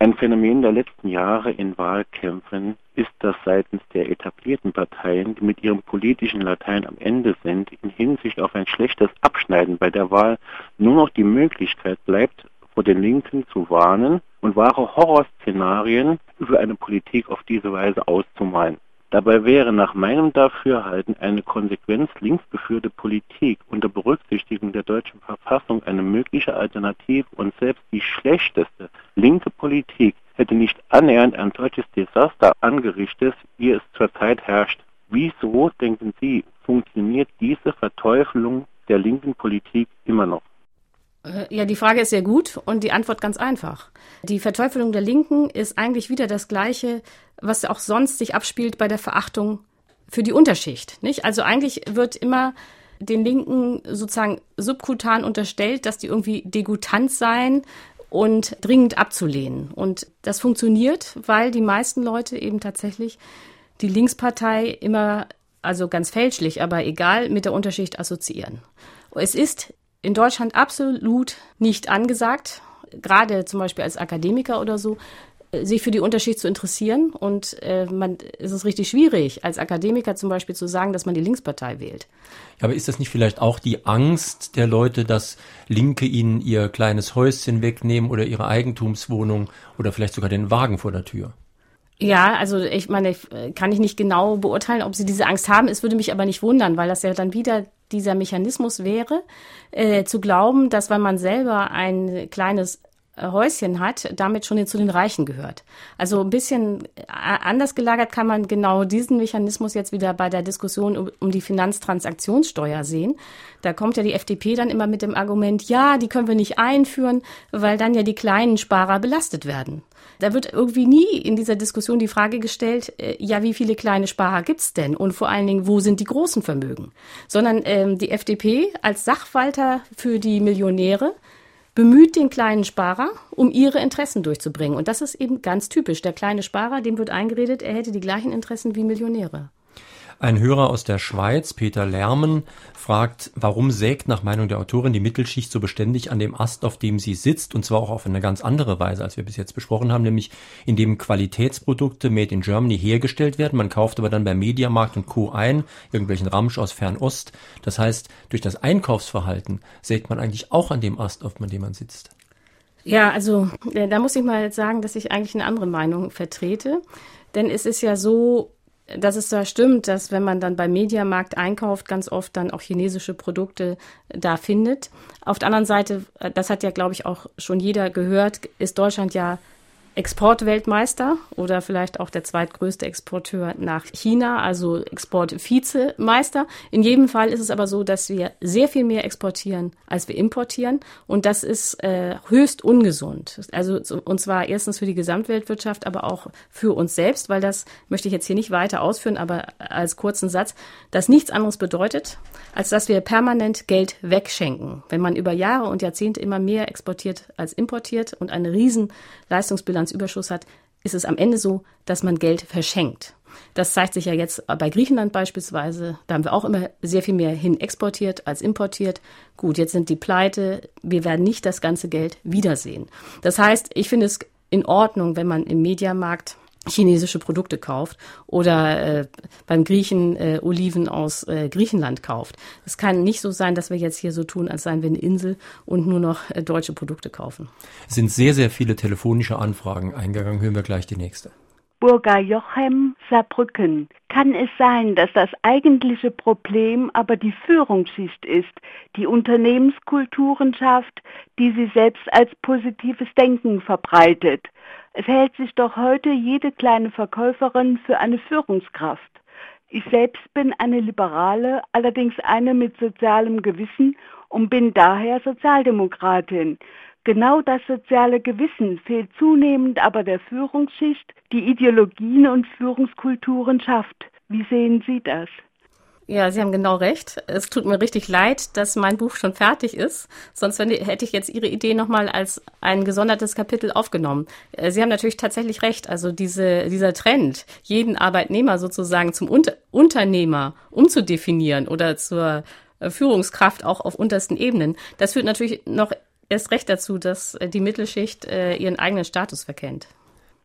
Ein Phänomen der letzten Jahre in Wahlkämpfen ist, dass seitens der etablierten Parteien, die mit ihrem politischen Latein am Ende sind, in Hinsicht auf ein schlechtes Abschneiden bei der Wahl nur noch die Möglichkeit bleibt, vor den Linken zu warnen und wahre Horrorszenarien über eine Politik auf diese Weise auszumalen. Dabei wäre nach meinem Dafürhalten eine konsequent linksgeführte Politik unter Berücksichtigung der deutschen Verfassung eine mögliche Alternative und selbst die schlechteste linke Politik hätte nicht annähernd ein solches Desaster angerichtet, wie es zurzeit herrscht. Wieso, denken Sie, funktioniert diese Verteufelung der linken Politik immer noch? Äh, ja, die Frage ist sehr gut und die Antwort ganz einfach. Die Verteufelung der Linken ist eigentlich wieder das Gleiche, was auch sonst sich abspielt bei der Verachtung für die Unterschicht. Nicht? Also eigentlich wird immer den Linken sozusagen subkutan unterstellt, dass die irgendwie degutant seien und dringend abzulehnen. Und das funktioniert, weil die meisten Leute eben tatsächlich die Linkspartei immer, also ganz fälschlich, aber egal, mit der Unterschicht assoziieren. Es ist in Deutschland absolut nicht angesagt, gerade zum Beispiel als Akademiker oder so, sich für die Unterschicht zu interessieren. Und äh, man, es ist richtig schwierig, als Akademiker zum Beispiel zu sagen, dass man die Linkspartei wählt. Ja, aber ist das nicht vielleicht auch die Angst der Leute, dass Linke ihnen ihr kleines Häuschen wegnehmen oder ihre Eigentumswohnung oder vielleicht sogar den Wagen vor der Tür? Ja, also ich meine, äh, kann ich nicht genau beurteilen, ob sie diese Angst haben. Es würde mich aber nicht wundern, weil das ja dann wieder dieser Mechanismus wäre, äh, zu glauben, dass wenn man selber ein kleines Häuschen hat, damit schon zu den Reichen gehört. Also ein bisschen äh, anders gelagert kann man genau diesen Mechanismus jetzt wieder bei der Diskussion um, um die Finanztransaktionssteuer sehen. Da kommt ja die FDP dann immer mit dem Argument, ja, die können wir nicht einführen, weil dann ja die kleinen Sparer belastet werden. Da wird irgendwie nie in dieser Diskussion die Frage gestellt, äh, ja, wie viele kleine Sparer gibt's denn? Und vor allen Dingen, wo sind die großen Vermögen? Sondern ähm, die FDP als Sachwalter für die Millionäre bemüht den kleinen Sparer, um ihre Interessen durchzubringen. Und das ist eben ganz typisch. Der kleine Sparer, dem wird eingeredet, er hätte die gleichen Interessen wie Millionäre. Ein Hörer aus der Schweiz, Peter Lärmen, fragt, warum sägt nach Meinung der Autorin die Mittelschicht so beständig an dem Ast, auf dem sie sitzt, und zwar auch auf eine ganz andere Weise, als wir bis jetzt besprochen haben, nämlich indem Qualitätsprodukte made in Germany hergestellt werden. Man kauft aber dann beim Mediamarkt und Co. ein, irgendwelchen Ramsch aus Fernost. Das heißt, durch das Einkaufsverhalten sägt man eigentlich auch an dem Ast, auf dem man sitzt. Ja, also äh, da muss ich mal sagen, dass ich eigentlich eine andere Meinung vertrete. Denn es ist ja so, dass es da stimmt, dass wenn man dann beim Mediamarkt einkauft, ganz oft dann auch chinesische Produkte da findet. Auf der anderen Seite, äh, das hat ja, glaube ich, auch schon jeder gehört, ist Deutschland ja Exportweltmeister oder vielleicht auch der zweitgrößte Exporteur nach China, also Exportvizemeister. In jedem Fall ist es aber so, dass wir sehr viel mehr exportieren, als wir importieren. Und das ist äh, höchst ungesund. Also und zwar erstens für die Gesamtweltwirtschaft, aber auch für uns selbst, weil das möchte ich jetzt hier nicht weiter ausführen, aber als kurzen Satz, das nichts anderes bedeutet, als dass wir permanent Geld wegschenken. Wenn man über Jahre und Jahrzehnte immer mehr exportiert als importiert und eine riesen Leistungsbilanz Finanzüberschuss hat, ist es am Ende so, dass man Geld verschenkt. Das zeigt sich ja jetzt bei Griechenland beispielsweise. Da haben wir auch immer sehr viel mehr hin exportiert als importiert. Gut, jetzt sind die pleite. Wir werden nicht das ganze Geld wiedersehen. Das heißt, ich finde es in Ordnung, wenn man im Mediamarkt chinesische Produkte kauft oder äh, beim Griechen äh, Oliven aus äh, Griechenland kauft. Es kann nicht so sein, dass wir jetzt hier so tun, als seien wir eine Insel und nur noch äh, deutsche Produkte kaufen. Es sind sehr, sehr viele telefonische Anfragen eingegangen. Hören wir gleich die nächste. Burger Jochem, Saarbrücken. Kann es sein, dass das eigentliche Problem aber die Führungsschicht ist, die Unternehmenskulturen schafft, die sie selbst als positives Denken verbreitet? Es hält sich doch heute jede kleine Verkäuferin für eine Führungskraft. Ich selbst bin eine Liberale, allerdings eine mit sozialem Gewissen und bin daher Sozialdemokratin. Genau das soziale Gewissen fehlt zunehmend aber der Führungsschicht, die Ideologien und Führungskulturen schafft. Wie sehen Sie das? Ja, Sie haben genau recht. Es tut mir richtig leid, dass mein Buch schon fertig ist. Sonst hätte ich jetzt Ihre Idee nochmal als ein gesondertes Kapitel aufgenommen. Äh, Sie haben natürlich tatsächlich recht. Also diese, dieser Trend, jeden Arbeitnehmer sozusagen zum Unter Unternehmer umzudefinieren oder zur äh, Führungskraft auch auf untersten Ebenen, das führt natürlich noch erst recht dazu, dass äh, die Mittelschicht ihren eigenen Status verkennt.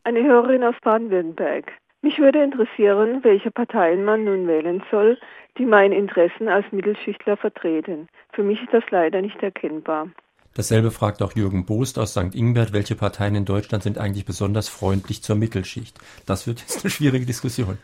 Eine Hörerin aus Baden-Württemberg. Mich würde interessieren, welche Parteien man nun wählen soll, die meine Interessen als Mittelschichtler vertreten. Für mich ist das leider nicht erkennbar. Dasselbe fragt auch Jürgen Boost aus St. Ingbert, welche Parteien in Deutschland sind eigentlich besonders freundlich zur Mittelschicht? Das wird jetzt eine schwierige Diskussion.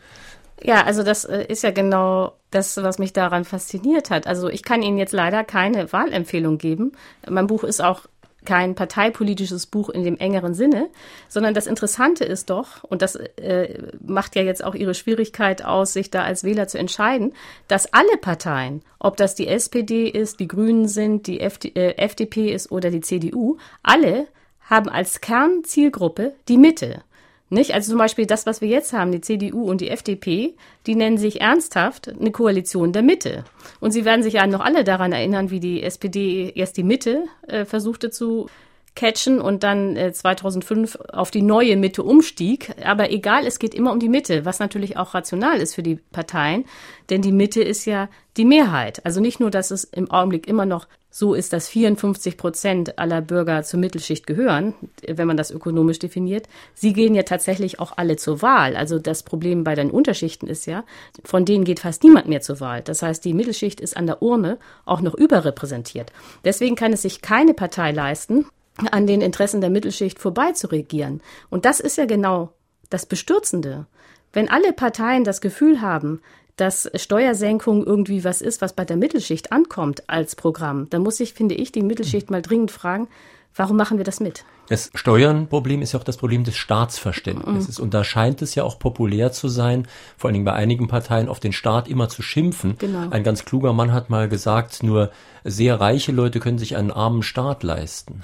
Ja, also das äh, ist ja genau das, was mich daran fasziniert hat. Also ich kann Ihnen jetzt leider keine Wahlempfehlung geben. Mein Buch ist auch kein parteipolitisches Buch in dem engeren Sinne, sondern das Interessante ist doch, und das äh, macht ja jetzt auch ihre Schwierigkeit aus, sich da als Wähler zu entscheiden, dass alle Parteien, ob das die SPD ist, die Grünen sind, die FD, äh, FDP ist oder die CDU, alle haben als Kernzielgruppe die Mitte. Nicht? Also zum Beispiel das, was wir jetzt haben, die CDU und die FDP, die nennen sich ernsthaft eine Koalition der Mitte. Und Sie werden sich ja noch alle daran erinnern, wie die SPD erst die Mitte äh, versuchte zu catchen und dann äh, 2005 auf die neue Mitte umstieg. Aber egal, es geht immer um die Mitte, was natürlich auch rational ist für die Parteien, denn die Mitte ist ja die Mehrheit. Also nicht nur, dass es im Augenblick immer noch so ist, dass 54 Prozent aller Bürger zur Mittelschicht gehören, wenn man das ökonomisch definiert. Sie gehen ja tatsächlich auch alle zur Wahl. Also das Problem bei den Unterschichten ist ja, von denen geht fast niemand mehr zur Wahl. Das heißt, die Mittelschicht ist an der Urne auch noch überrepräsentiert. Deswegen kann es sich keine Partei leisten, an den Interessen der Mittelschicht vorbei zu regieren. Und das ist ja genau das Bestürzende. Wenn alle Parteien das Gefühl haben, dass Steuersenkung irgendwie was ist, was bei der Mittelschicht ankommt als Programm, dann muss ich, finde ich, die Mittelschicht mal dringend fragen, Warum machen wir das mit? Das Steuernproblem ist ja auch das Problem des Staatsverständnisses. Mhm. Und da scheint es ja auch populär zu sein, vor allen Dingen bei einigen Parteien, auf den Staat immer zu schimpfen. Genau. Ein ganz kluger Mann hat mal gesagt, nur sehr reiche Leute können sich einen armen Staat leisten.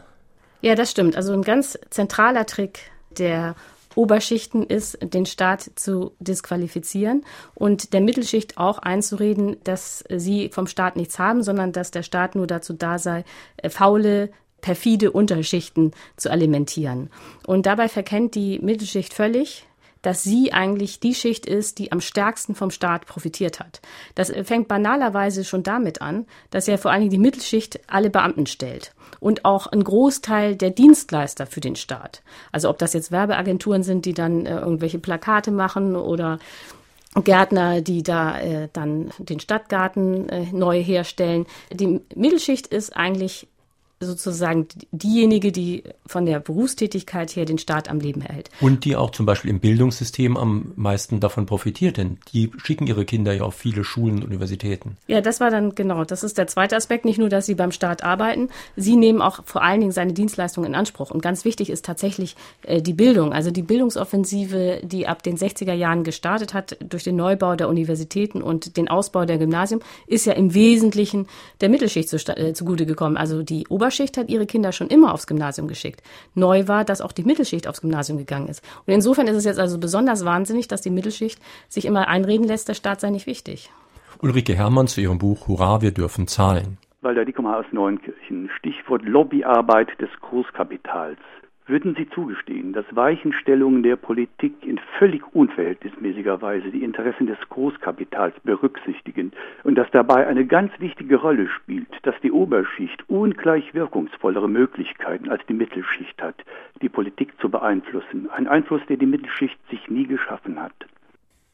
Ja, das stimmt. Also ein ganz zentraler Trick der Oberschichten ist, den Staat zu disqualifizieren und der Mittelschicht auch einzureden, dass sie vom Staat nichts haben, sondern dass der Staat nur dazu da sei, äh, faule, perfide Unterschichten zu alimentieren. Und dabei verkennt die Mittelschicht völlig, dass sie eigentlich die Schicht ist, die am stärksten vom Staat profitiert hat. Das fängt banalerweise schon damit an, dass ja vor allen Dingen die Mittelschicht alle Beamten stellt und auch ein Großteil der Dienstleister für den Staat. Also ob das jetzt Werbeagenturen sind, die dann äh, irgendwelche Plakate machen oder Gärtner, die da äh, dann den Stadtgarten äh, neu herstellen. Die Mittelschicht ist eigentlich sozusagen diejenige, die von der Berufstätigkeit her den Staat am Leben hält. Und die auch zum Beispiel im Bildungssystem am meisten davon profitiert, denn die schicken ihre Kinder ja auf viele Schulen und Universitäten. Ja, das war dann genau, das ist der zweite Aspekt, nicht nur, dass sie beim Staat arbeiten, sie nehmen auch vor allen Dingen seine Dienstleistungen in Anspruch. Und ganz wichtig ist tatsächlich äh, die Bildung, also die Bildungsoffensive, die ab den 60er Jahren gestartet hat durch den Neubau der Universitäten und den Ausbau der Gymnasien, ist ja im Wesentlichen der Mittelschicht zu, äh, zugute gekommen. Also die Ober Oberschicht hat ihre Kinder schon immer aufs Gymnasium geschickt. Neu war, dass auch die Mittelschicht aufs Gymnasium gegangen ist. Und insofern ist es jetzt also besonders wahnsinnig, dass die Mittelschicht sich immer einreden lässt, der Staat sei nicht wichtig. Ulrike Herrmann zu ihrem Buch Hurra, wir dürfen zahlen. Walter Dickomar aus Neunkirchen. Stichwort Lobbyarbeit des Großkapitals. Würden Sie zugestehen, dass Weichenstellungen der Politik in völlig unverhältnismäßiger Weise die Interessen des Großkapitals berücksichtigen und dass dabei eine ganz wichtige Rolle spielt, dass die Oberschicht ungleich wirkungsvollere Möglichkeiten als die Mittelschicht hat, die Politik zu beeinflussen, ein Einfluss, der die Mittelschicht sich nie geschaffen hat?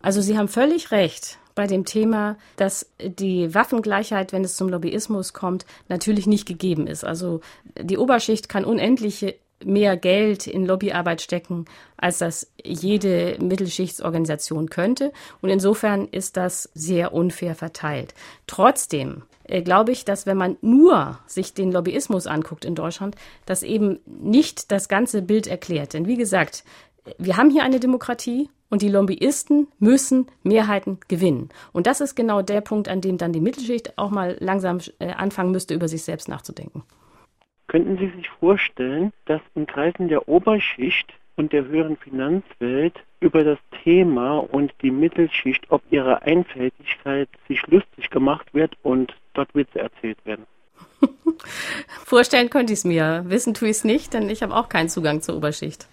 Also Sie haben völlig recht bei dem Thema, dass die Waffengleichheit, wenn es zum Lobbyismus kommt, natürlich nicht gegeben ist. Also die Oberschicht kann unendliche mehr Geld in Lobbyarbeit stecken, als das jede Mittelschichtsorganisation könnte. Und insofern ist das sehr unfair verteilt. Trotzdem äh, glaube ich, dass wenn man nur sich den Lobbyismus anguckt in Deutschland, das eben nicht das ganze Bild erklärt. Denn wie gesagt, wir haben hier eine Demokratie und die Lobbyisten müssen Mehrheiten gewinnen. Und das ist genau der Punkt, an dem dann die Mittelschicht auch mal langsam äh, anfangen müsste, über sich selbst nachzudenken. Könnten Sie sich vorstellen, dass in Kreisen der Oberschicht und der höheren Finanzwelt über das Thema und die Mittelschicht ob ihre Einfältigkeit sich lustig gemacht wird und dort Witze erzählt werden? Vorstellen könnte ich es mir. Wissen tue ich es nicht, denn ich habe auch keinen Zugang zur Oberschicht.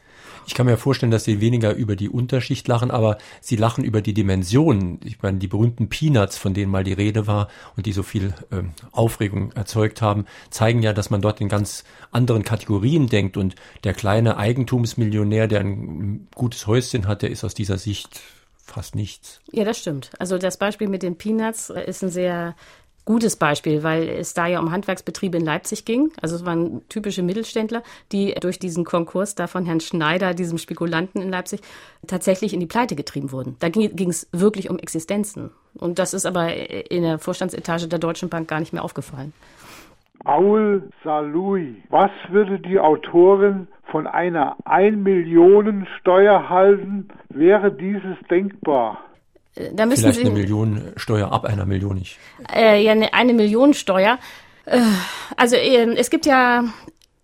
Ich kann mir vorstellen, dass sie weniger über die Unterschicht lachen, aber sie lachen über die Dimensionen. Ich meine, die berühmten Peanuts, von denen mal die Rede war und die so viel äh, Aufregung erzeugt haben, zeigen ja, dass man dort in ganz anderen Kategorien denkt und der kleine Eigentumsmillionär, der ein gutes Häuschen hat, der ist aus dieser Sicht fast nichts. Ja, das stimmt. Also das Beispiel mit den Peanuts äh, ist ein sehr gutes Beispiel, weil es da ja um Handwerksbetriebe in Leipzig ging. Also es waren typische Mittelständler, die durch diesen Konkurs da von Herrn Schneider, diesem Spekulanten in Leipzig, tatsächlich in die Pleite getrieben wurden. Da ging es wirklich um Existenzen. Und das ist aber in der Vorstandsetage der Deutschen Bank gar nicht mehr aufgefallen. Aul Salui. Was würde die Autorin von einer 1 Millionen Steuer halten? Wäre dieses denkbar? Äh, da müssen Vielleicht Sie, eine Million Steuer ab einer Million nicht. Äh, ja, eine, eine Million Steuer. Äh, also äh, es gibt ja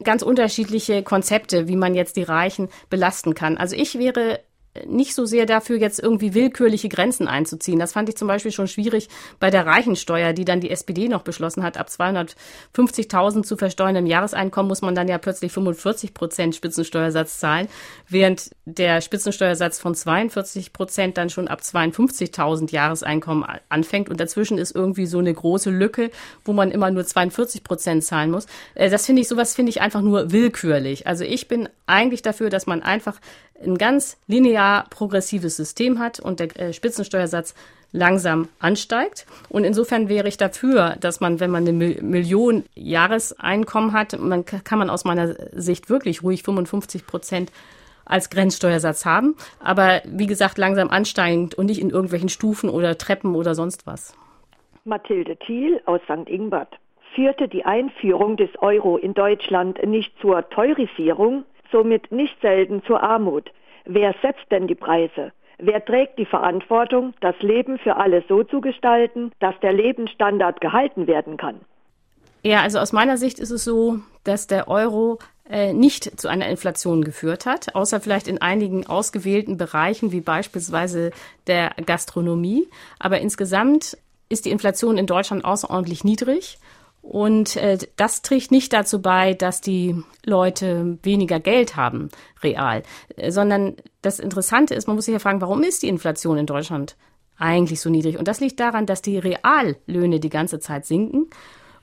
ganz unterschiedliche Konzepte, wie man jetzt die Reichen belasten kann. Also ich wäre nicht so sehr dafür, jetzt irgendwie willkürliche Grenzen einzuziehen. Das fand ich zum Beispiel schon schwierig bei der Reichensteuer, die dann die SPD noch beschlossen hat. Ab 250.000 zu versteuerndem Jahreseinkommen muss man dann ja plötzlich 45 Prozent Spitzensteuersatz zahlen, während der Spitzensteuersatz von 42 Prozent dann schon ab 52.000 Jahreseinkommen anfängt. Und dazwischen ist irgendwie so eine große Lücke, wo man immer nur 42 Prozent zahlen muss. Äh, das finde ich, sowas finde ich einfach nur willkürlich. Also ich bin eigentlich dafür, dass man einfach ein ganz linear progressives System hat und der äh, Spitzensteuersatz langsam ansteigt. Und insofern wäre ich dafür, dass man, wenn man eine Million Jahreseinkommen hat, man kann man aus meiner Sicht wirklich ruhig 55 Prozent als Grenzsteuersatz haben. Aber wie gesagt, langsam ansteigend und nicht in irgendwelchen Stufen oder Treppen oder sonst was. Mathilde Thiel aus St. Ingbert. Führte die Einführung des Euro in Deutschland nicht zur Teurisierung, somit nicht selten zur Armut? Wer setzt denn die Preise? Wer trägt die Verantwortung, das Leben für alle so zu gestalten, dass der Lebensstandard gehalten werden kann? Ja, also aus meiner Sicht ist es so, dass der Euro äh, nicht zu einer Inflation geführt hat, außer vielleicht in einigen ausgewählten Bereichen wie beispielsweise der Gastronomie. Aber insgesamt ist die Inflation in Deutschland außerordentlich niedrig. Und äh, das trägt nicht dazu bei, dass die Leute weniger Geld haben, real, äh, sondern das Interessante ist, man muss sich ja fragen, warum ist die Inflation in Deutschland eigentlich so niedrig? Und das liegt daran, dass die Reallöhne die ganze Zeit sinken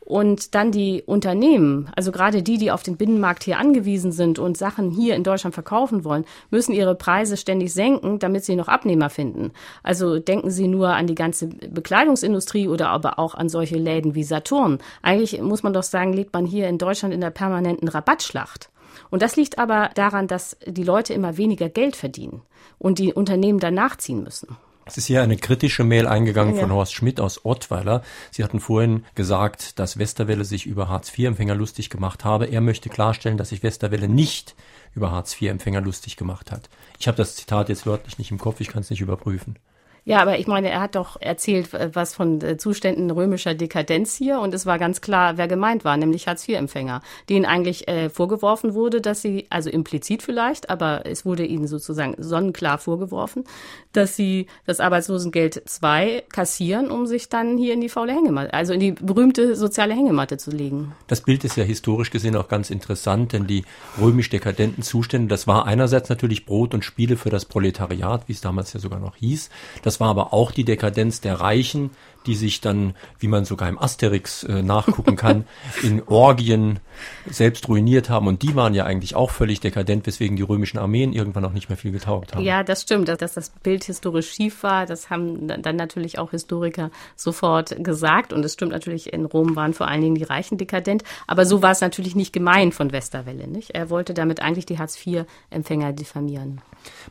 und dann die Unternehmen, also gerade die, die auf den Binnenmarkt hier angewiesen sind und Sachen hier in Deutschland verkaufen wollen, müssen ihre Preise ständig senken, damit sie noch Abnehmer finden. Also denken Sie nur an die ganze Bekleidungsindustrie oder aber auch an solche Läden wie Saturn. Eigentlich muss man doch sagen, lebt man hier in Deutschland in der permanenten Rabattschlacht. Und das liegt aber daran, dass die Leute immer weniger Geld verdienen und die Unternehmen dann nachziehen müssen. Es ist hier eine kritische Mail eingegangen ja. von Horst Schmidt aus Ottweiler. Sie hatten vorhin gesagt, dass Westerwelle sich über Hartz-IV-Empfänger lustig gemacht habe. Er möchte klarstellen, dass sich Westerwelle nicht über Hartz-IV-Empfänger lustig gemacht hat. Ich habe das Zitat jetzt wörtlich nicht im Kopf, ich kann es nicht überprüfen. Ja, aber ich meine, er hat doch erzählt was von äh, Zuständen römischer Dekadenz hier und es war ganz klar, wer gemeint war, nämlich Hartz-IV-Empfänger, denen eigentlich äh, vorgeworfen wurde, dass sie, also implizit vielleicht, aber es wurde ihnen sozusagen sonnenklar vorgeworfen, dass sie das Arbeitslosengeld 2 kassieren, um sich dann hier in die faule Hängematte, also in die berühmte soziale Hängematte zu legen. Das Bild ist ja historisch gesehen auch ganz interessant, denn die römisch-dekadenten Zustände, das war einerseits natürlich Brot und Spiele für das Proletariat, wie es damals ja sogar noch hieß. Das das war aber auch die Dekadenz der Reichen, die sich dann, wie man sogar im Asterix äh, nachgucken kann, in Orgien selbst ruiniert haben. Und die waren ja eigentlich auch völlig dekadent, weswegen die römischen Armeen irgendwann auch nicht mehr viel getaugt haben. Ja, das stimmt. Dass das Bild historisch schief war, das haben dann natürlich auch Historiker sofort gesagt. Und es stimmt natürlich, in Rom waren vor allen Dingen die Reichen dekadent. Aber so war es natürlich nicht gemein von Westerwelle. Nicht? Er wollte damit eigentlich die Hartz-IV-Empfänger diffamieren.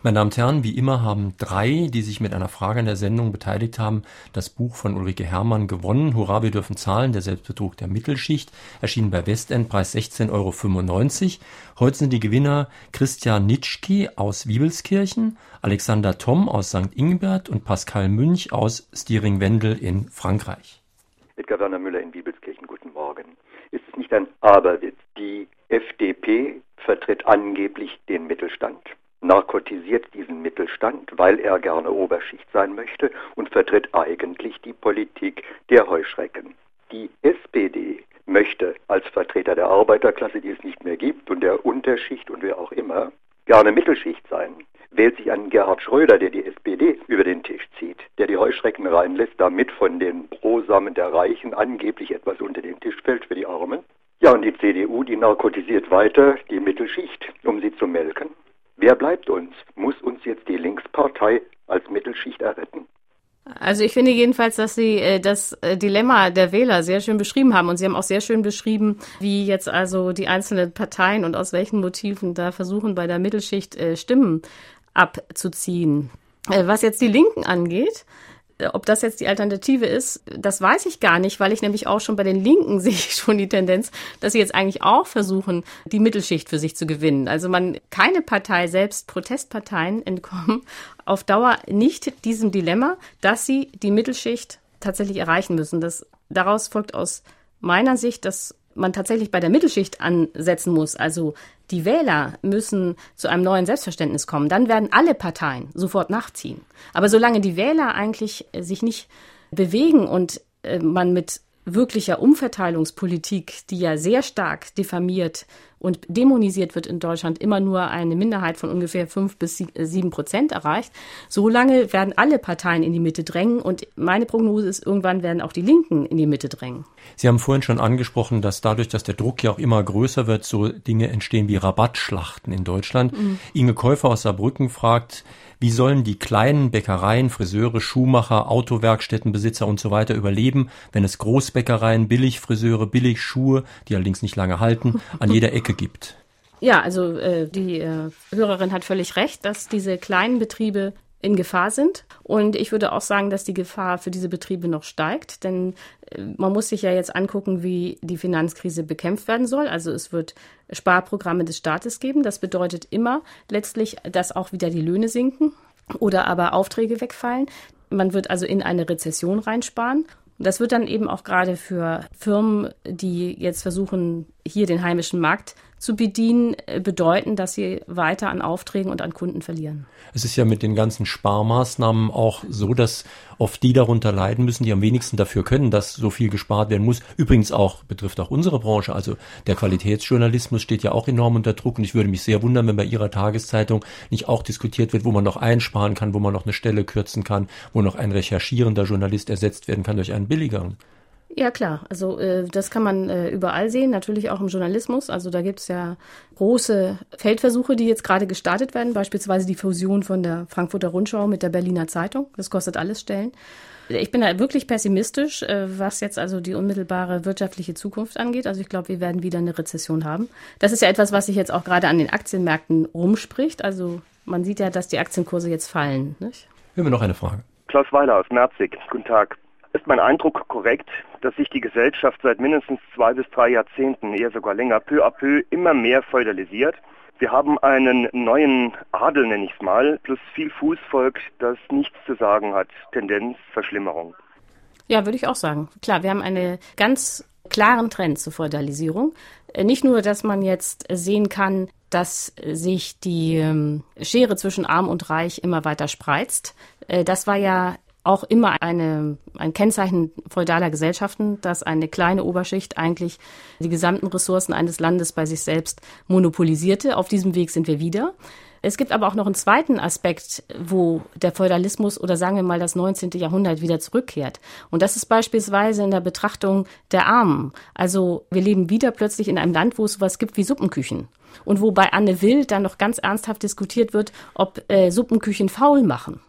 Meine Damen und Herren, wie immer haben drei, die sich mit einer Frage an der Sendung beteiligt haben, das Buch von Ulrike Herrmann gewonnen. Hurra, wir dürfen zahlen, der Selbstbetrug der Mittelschicht, erschienen bei Westend, Preis 16,95 Euro. Heute sind die Gewinner Christian Nitschki aus Wiebelskirchen, Alexander Tom aus St. Ingbert und Pascal Münch aus Stiring-Wendel in Frankreich. Edgar Werner Müller in Wiebelskirchen, guten Morgen. Ist es nicht ein Aberwitz? Die FDP vertritt angeblich den Mittelstand narkotisiert diesen Mittelstand, weil er gerne Oberschicht sein möchte und vertritt eigentlich die Politik der Heuschrecken. Die SPD möchte als Vertreter der Arbeiterklasse, die es nicht mehr gibt, und der Unterschicht und wer auch immer, gerne Mittelschicht sein. Wählt sich einen Gerhard Schröder, der die SPD über den Tisch zieht, der die Heuschrecken reinlässt, damit von den Brosamen der Reichen angeblich etwas unter den Tisch fällt für die Armen. Ja, und die CDU, die narkotisiert weiter die Mittelschicht, um sie zu melken. Wer bleibt uns? Muss uns jetzt die Linkspartei als Mittelschicht erretten? Also ich finde jedenfalls, dass Sie äh, das äh, Dilemma der Wähler sehr schön beschrieben haben und Sie haben auch sehr schön beschrieben, wie jetzt also die einzelnen Parteien und aus welchen Motiven da versuchen, bei der Mittelschicht äh, Stimmen abzuziehen. Was jetzt die Linken angeht, ob das jetzt die Alternative ist, das weiß ich gar nicht, weil ich nämlich auch schon bei den Linken sehe ich schon die Tendenz, dass sie jetzt eigentlich auch versuchen, die Mittelschicht für sich zu gewinnen. Also man, keine Partei, selbst Protestparteien entkommen auf Dauer nicht diesem Dilemma, dass sie die Mittelschicht tatsächlich erreichen müssen. Das, daraus folgt aus meiner Sicht, dass man tatsächlich bei der Mittelschicht ansetzen muss. Also die Wähler müssen zu einem neuen Selbstverständnis kommen. Dann werden alle Parteien sofort nachziehen. Aber solange die Wähler eigentlich äh, sich nicht bewegen und äh, man mit wirklicher Umverteilungspolitik, die ja sehr stark diffamiert und dämonisiert wird in Deutschland, immer nur eine Minderheit von ungefähr fünf bis sieben Prozent erreicht, solange werden alle Parteien in die Mitte drängen und meine Prognose ist, irgendwann werden auch die Linken in die Mitte drängen. Sie haben vorhin schon angesprochen, dass dadurch, dass der Druck ja auch immer größer wird, so Dinge entstehen wie Rabattschlachten in Deutschland. Mhm. Inge Käufer aus Saarbrücken fragt, wie sollen die kleinen Bäckereien, Friseure, Schuhmacher, Autowerkstättenbesitzer und so weiter überleben, wenn es Großbäckereien, Billigfriseure, Billigschuhe, die allerdings nicht lange halten, an jeder Ecke gibt? Ja, also äh, die äh, Hörerin hat völlig recht, dass diese kleinen Betriebe in Gefahr sind. Und ich würde auch sagen, dass die Gefahr für diese Betriebe noch steigt, denn äh, man muss sich ja jetzt angucken, wie die Finanzkrise bekämpft werden soll. Also es wird Sparprogramme des Staates geben. Das bedeutet immer letztlich, dass auch wieder die Löhne sinken oder aber Aufträge wegfallen. Man wird also in eine Rezession reinsparen. Das wird dann eben auch gerade für Firmen, die jetzt versuchen, hier den heimischen Markt zu bedienen, äh, bedeuten, dass sie weiter an Aufträgen und an Kunden verlieren. Es ist ja mit den ganzen Sparmaßnahmen auch so, dass oft die darunter leiden müssen, die am wenigsten dafür können, dass so viel gespart werden muss. Übrigens auch, betrifft auch unsere Branche. Also der Qualitätsjournalismus steht ja auch enorm unter Druck und ich würde mich sehr wundern, wenn bei Ihrer Tageszeitung nicht auch diskutiert wird, wo man noch einsparen kann, wo man noch eine Stelle kürzen kann, wo noch ein recherchierender Journalist ersetzt werden kann durch einen billigeren. Ja, klar. Also äh, das kann man äh, überall sehen, natürlich auch im Journalismus. Also da gibt es ja große Feldversuche, die jetzt gerade gestartet werden, beispielsweise die Fusion von der Frankfurter Rundschau mit der Berliner Zeitung. Das kostet alles Stellen. Ich bin da wirklich pessimistisch, äh, was jetzt also die unmittelbare wirtschaftliche Zukunft angeht. Also ich glaube, wir werden wieder eine Rezession haben. Das ist ja etwas, was sich jetzt auch gerade an den Aktienmärkten rumspricht. Also man sieht ja, dass die Aktienkurse jetzt fallen. Nicht? Wir haben noch eine Frage. Klaus Weiler aus Merzig. Guten Tag. Ist mein Eindruck korrekt, dass sich die Gesellschaft seit mindestens zwei bis drei Jahrzehnten, eher sogar länger, peu à peu immer mehr feudalisiert? Wir haben einen neuen Adel, nenne ich es mal, plus viel Fußvolk, das nichts zu sagen hat. Tendenz Verschlimmerung. Ja, würde ich auch sagen. Klar, wir haben einen ganz klaren Trend zur Feudalisierung. Äh, nicht nur, dass man jetzt sehen kann, dass sich die ähm, Schere zwischen Arm und Reich immer weiter spreizt. Äh, das war ja auch immer eine, ein Kennzeichen feudaler Gesellschaften, dass eine kleine Oberschicht eigentlich die gesamten Ressourcen eines Landes bei sich selbst monopolisierte. Auf diesem Weg sind wir wieder. Es gibt aber auch noch einen zweiten Aspekt, wo der Feudalismus oder sagen wir mal das 19. Jahrhundert wieder zurückkehrt. Und das ist beispielsweise in der Betrachtung der Armen. Also wir leben wieder plötzlich in einem Land, wo es sowas gibt wie Suppenküchen. Und wo bei Anne Will dann noch ganz ernsthaft diskutiert wird, ob äh, Suppenküchen faul machen.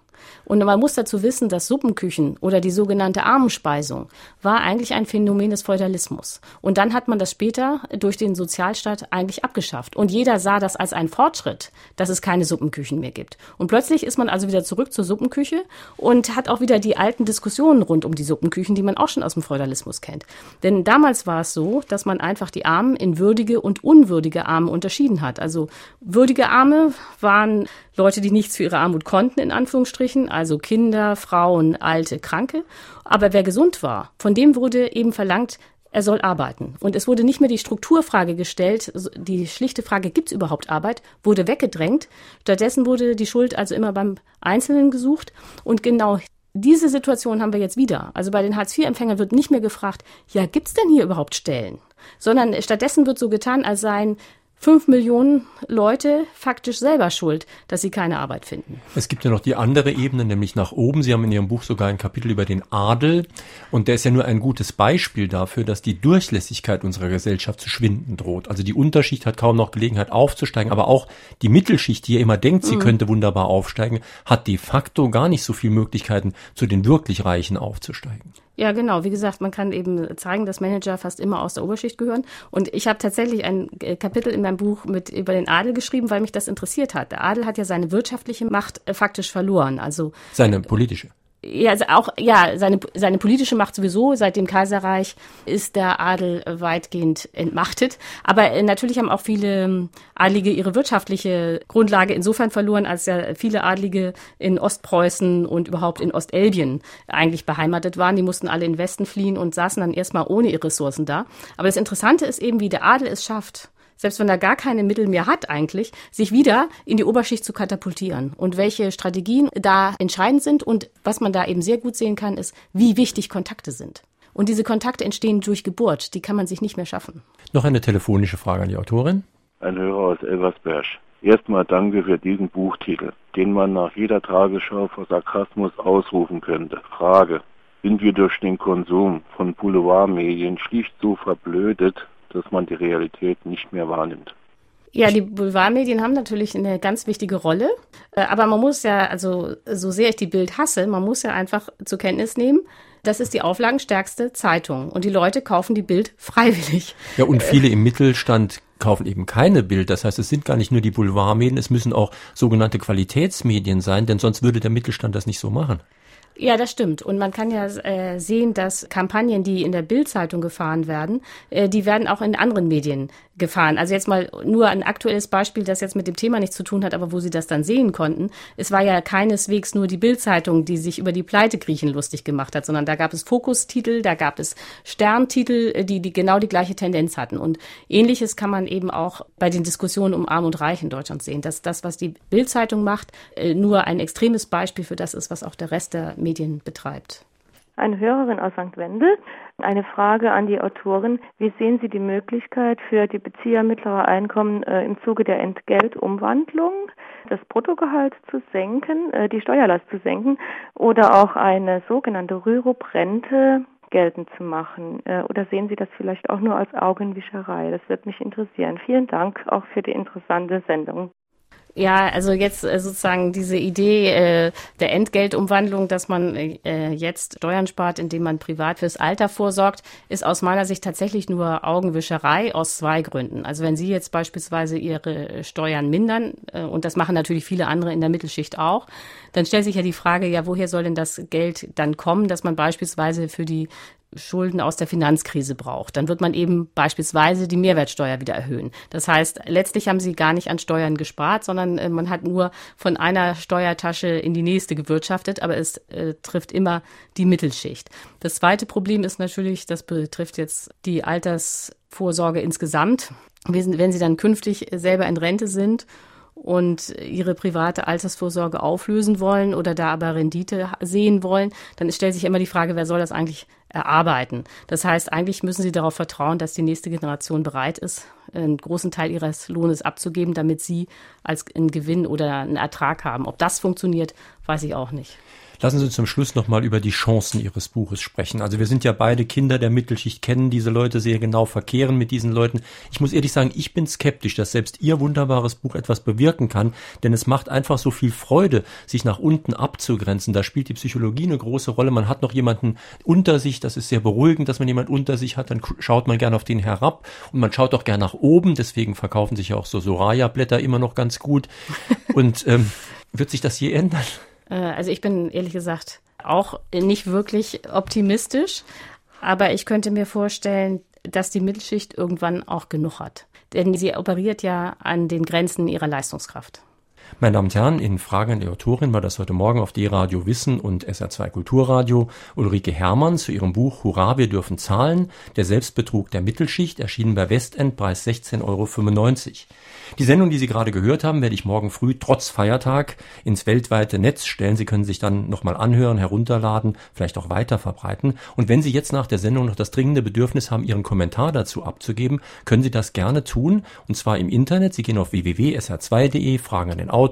Und man muss dazu wissen, dass Suppenküchen oder die sogenannte Armenspeisung war eigentlich ein Phänomen des Feudalismus. Und dann hat man das später durch den Sozialstaat eigentlich abgeschafft. Und jeder sah das als einen Fortschritt, dass es keine Suppenküchen mehr gibt. Und plötzlich ist man also wieder zurück zur Suppenküche und hat auch wieder die alten Diskussionen rund um die Suppenküchen, die man auch schon aus dem Feudalismus kennt. Denn damals war es so, dass man einfach die Armen in würdige und unwürdige Arme unterschieden hat. Also würdige Arme waren Leute, die nichts für ihre Armut konnten, in Anführungsstrichen, also Kinder, Frauen, Alte, Kranke. Aber wer gesund war, von dem wurde eben verlangt, er soll arbeiten. Und es wurde nicht mehr die Strukturfrage gestellt, die schlichte Frage, gibt es überhaupt Arbeit, wurde weggedrängt. Stattdessen wurde die Schuld also immer beim Einzelnen gesucht. Und genau diese Situation haben wir jetzt wieder. Also bei den Hartz-IV-Empfängern wird nicht mehr gefragt, ja, gibt es denn hier überhaupt Stellen? Sondern stattdessen wird so getan, als seien fünf Millionen Leute faktisch selber schuld, dass sie keine Arbeit finden. Es gibt ja noch die andere Ebene, nämlich nach oben. Sie haben in Ihrem Buch sogar ein Kapitel über den Adel. Und der ist ja nur ein gutes Beispiel dafür, dass die Durchlässigkeit unserer Gesellschaft zu schwinden droht. Also die Unterschicht hat kaum noch Gelegenheit aufzusteigen, aber auch die Mittelschicht, die ja immer denkt, sie mhm. könnte wunderbar aufsteigen, hat de facto gar nicht so viele Möglichkeiten, zu den wirklich Reichen aufzusteigen. Ja, genau. Wie gesagt, man kann eben zeigen, dass Manager fast immer aus der Oberschicht gehören. Und ich habe tatsächlich ein äh, Kapitel in meinem Buch mit über den Adel geschrieben, weil mich das interessiert hat. Der Adel hat ja seine wirtschaftliche Macht äh, faktisch verloren. Also seine politische ja, also auch, ja, seine, seine politische Macht sowieso. Seit dem Kaiserreich ist der Adel weitgehend entmachtet. Aber äh, natürlich haben auch viele ähm, Adlige ihre wirtschaftliche Grundlage insofern verloren, als ja viele Adlige in Ostpreußen und überhaupt in Ostelbien eigentlich beheimatet waren. Die mussten alle in den Westen fliehen und saßen dann erstmal ohne ihre Ressourcen da. Aber das Interessante ist eben, wie der Adel es schafft, selbst wenn er gar keine Mittel mehr hat eigentlich, sich wieder in die Oberschicht zu katapultieren. Und welche Strategien da entscheidend sind und was man da eben sehr gut sehen kann, ist, wie wichtig Kontakte sind. Und diese Kontakte entstehen durch Geburt, die kann man sich nicht mehr schaffen. Noch eine telefonische Frage an die Autorin. Ein Hörer aus Elversberg. Erstmal danke für diesen Buchtitel, den man nach jeder Tagesschau vor Sarkasmus ausrufen könnte. Frage. Sind wir durch den Konsum von Boulevardmedien schlicht so verblödet, dass man die Realität nicht mehr wahrnimmt. Ja, die Boulevardmedien haben natürlich eine ganz wichtige Rolle. Äh, aber man muss ja, also so sehr ich die Bild hasse, man muss ja einfach zur Kenntnis nehmen, das ist die auflagenstärkste Zeitung. Und die Leute kaufen die Bild freiwillig. Ja, und viele im Mittelstand kaufen eben keine Bild. Das heißt, es sind gar nicht nur die Boulevardmedien, es müssen auch sogenannte Qualitätsmedien sein, denn sonst würde der Mittelstand das nicht so machen. Ja, das stimmt. Und man kann ja äh, sehen, dass Kampagnen, die in der Bildzeitung gefahren werden, äh, die werden auch in anderen Medien gefahren. Also jetzt mal nur ein aktuelles Beispiel, das jetzt mit dem Thema nichts zu tun hat, aber wo Sie das dann sehen konnten. Es war ja keineswegs nur die Bildzeitung, die sich über die Pleite Griechen lustig gemacht hat, sondern da gab es Fokustitel, da gab es Sterntitel, äh, die, die genau die gleiche Tendenz hatten. Und ähnliches kann man eben auch bei den Diskussionen um Arm und Reich in Deutschland sehen, dass das, was die Bildzeitung macht, äh, nur ein extremes Beispiel für das ist, was auch der Rest der Medien betreibt. Eine Hörerin aus St. Wendel. Eine Frage an die Autorin. Wie sehen Sie die Möglichkeit für die Bezieher mittlerer Einkommen äh, im Zuge der Entgeltumwandlung das Bruttogehalt zu senken, äh, die Steuerlast zu senken oder auch eine sogenannte Rürup-Rente geltend zu machen? Äh, oder sehen Sie das vielleicht auch nur als Augenwischerei? Das wird mich interessieren. Vielen Dank auch für die interessante Sendung. Ja, also jetzt äh, sozusagen diese Idee äh, der Entgeltumwandlung, dass man äh, jetzt Steuern spart, indem man privat fürs Alter vorsorgt, ist aus meiner Sicht tatsächlich nur Augenwischerei aus zwei Gründen. Also wenn Sie jetzt beispielsweise Ihre Steuern mindern, äh, und das machen natürlich viele andere in der Mittelschicht auch, dann stellt sich ja die Frage, ja, woher soll denn das Geld dann kommen, dass man beispielsweise für die Schulden aus der Finanzkrise braucht. Dann wird man eben beispielsweise die Mehrwertsteuer wieder erhöhen. Das heißt, letztlich haben sie gar nicht an Steuern gespart, sondern äh, man hat nur von einer Steuertasche in die nächste gewirtschaftet, aber es äh, trifft immer die Mittelschicht. Das zweite Problem ist natürlich, das betrifft jetzt die Altersvorsorge insgesamt. Wenn sie dann künftig selber in Rente sind und ihre private Altersvorsorge auflösen wollen oder da aber Rendite sehen wollen, dann stellt sich immer die Frage, wer soll das eigentlich erarbeiten? Das heißt, eigentlich müssen sie darauf vertrauen, dass die nächste Generation bereit ist, einen großen Teil ihres Lohnes abzugeben, damit sie als einen Gewinn oder einen Ertrag haben. Ob das funktioniert, weiß ich auch nicht. Lassen Sie uns zum Schluss nochmal über die Chancen Ihres Buches sprechen. Also wir sind ja beide Kinder der Mittelschicht, kennen diese Leute sehr genau, verkehren mit diesen Leuten. Ich muss ehrlich sagen, ich bin skeptisch, dass selbst Ihr wunderbares Buch etwas bewirken kann, denn es macht einfach so viel Freude, sich nach unten abzugrenzen. Da spielt die Psychologie eine große Rolle. Man hat noch jemanden unter sich, das ist sehr beruhigend, dass man jemanden unter sich hat, dann schaut man gerne auf den herab und man schaut auch gerne nach oben, deswegen verkaufen sich ja auch so Soraya-Blätter immer noch ganz gut. Und ähm, wird sich das je ändern? Äh, also ich bin ehrlich gesagt auch nicht wirklich optimistisch, aber ich könnte mir vorstellen, dass die Mittelschicht irgendwann auch genug hat. Denn sie operiert ja an den Grenzen ihrer Leistungskraft. Meine Damen und Herren, in Fragen an die Autorin war das heute Morgen auf D-Radio Wissen und SR2 Kulturradio Ulrike Hermann zu ihrem Buch Hurra, wir dürfen zahlen, der Selbstbetrug der Mittelschicht, erschienen bei Westend, Preis 16,95 Euro. Die Sendung, die Sie gerade gehört haben, werde ich morgen früh trotz Feiertag ins weltweite Netz stellen. Sie können sich dann nochmal anhören, herunterladen, vielleicht auch weiter verbreiten. Und wenn Sie jetzt nach der Sendung noch das dringende Bedürfnis haben, Ihren Kommentar dazu abzugeben, können Sie das gerne tun. Und zwar im Internet. Sie gehen auf www.sr2.de, fragen an den Autor.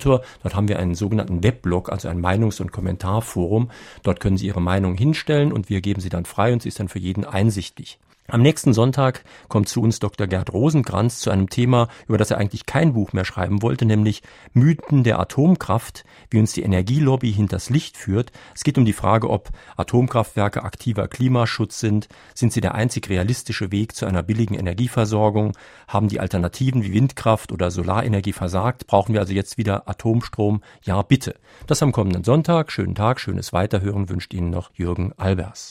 Dort haben wir einen sogenannten Webblog, also ein Meinungs- und Kommentarforum. Dort können Sie Ihre Meinung hinstellen und wir geben sie dann frei und sie ist dann für jeden einsichtlich. Am nächsten Sonntag kommt zu uns Dr. Gerd Rosenkranz zu einem Thema, über das er eigentlich kein Buch mehr schreiben wollte, nämlich Mythen der Atomkraft, wie uns die Energielobby hinters Licht führt. Es geht um die Frage, ob Atomkraftwerke aktiver Klimaschutz sind. Sind sie der einzig realistische Weg zu einer billigen Energieversorgung? Haben die Alternativen wie Windkraft oder Solarenergie versagt? Brauchen wir also jetzt wieder Atomstrom? Ja, bitte. Das am kommenden Sonntag. Schönen Tag, schönes Weiterhören wünscht Ihnen noch Jürgen Albers.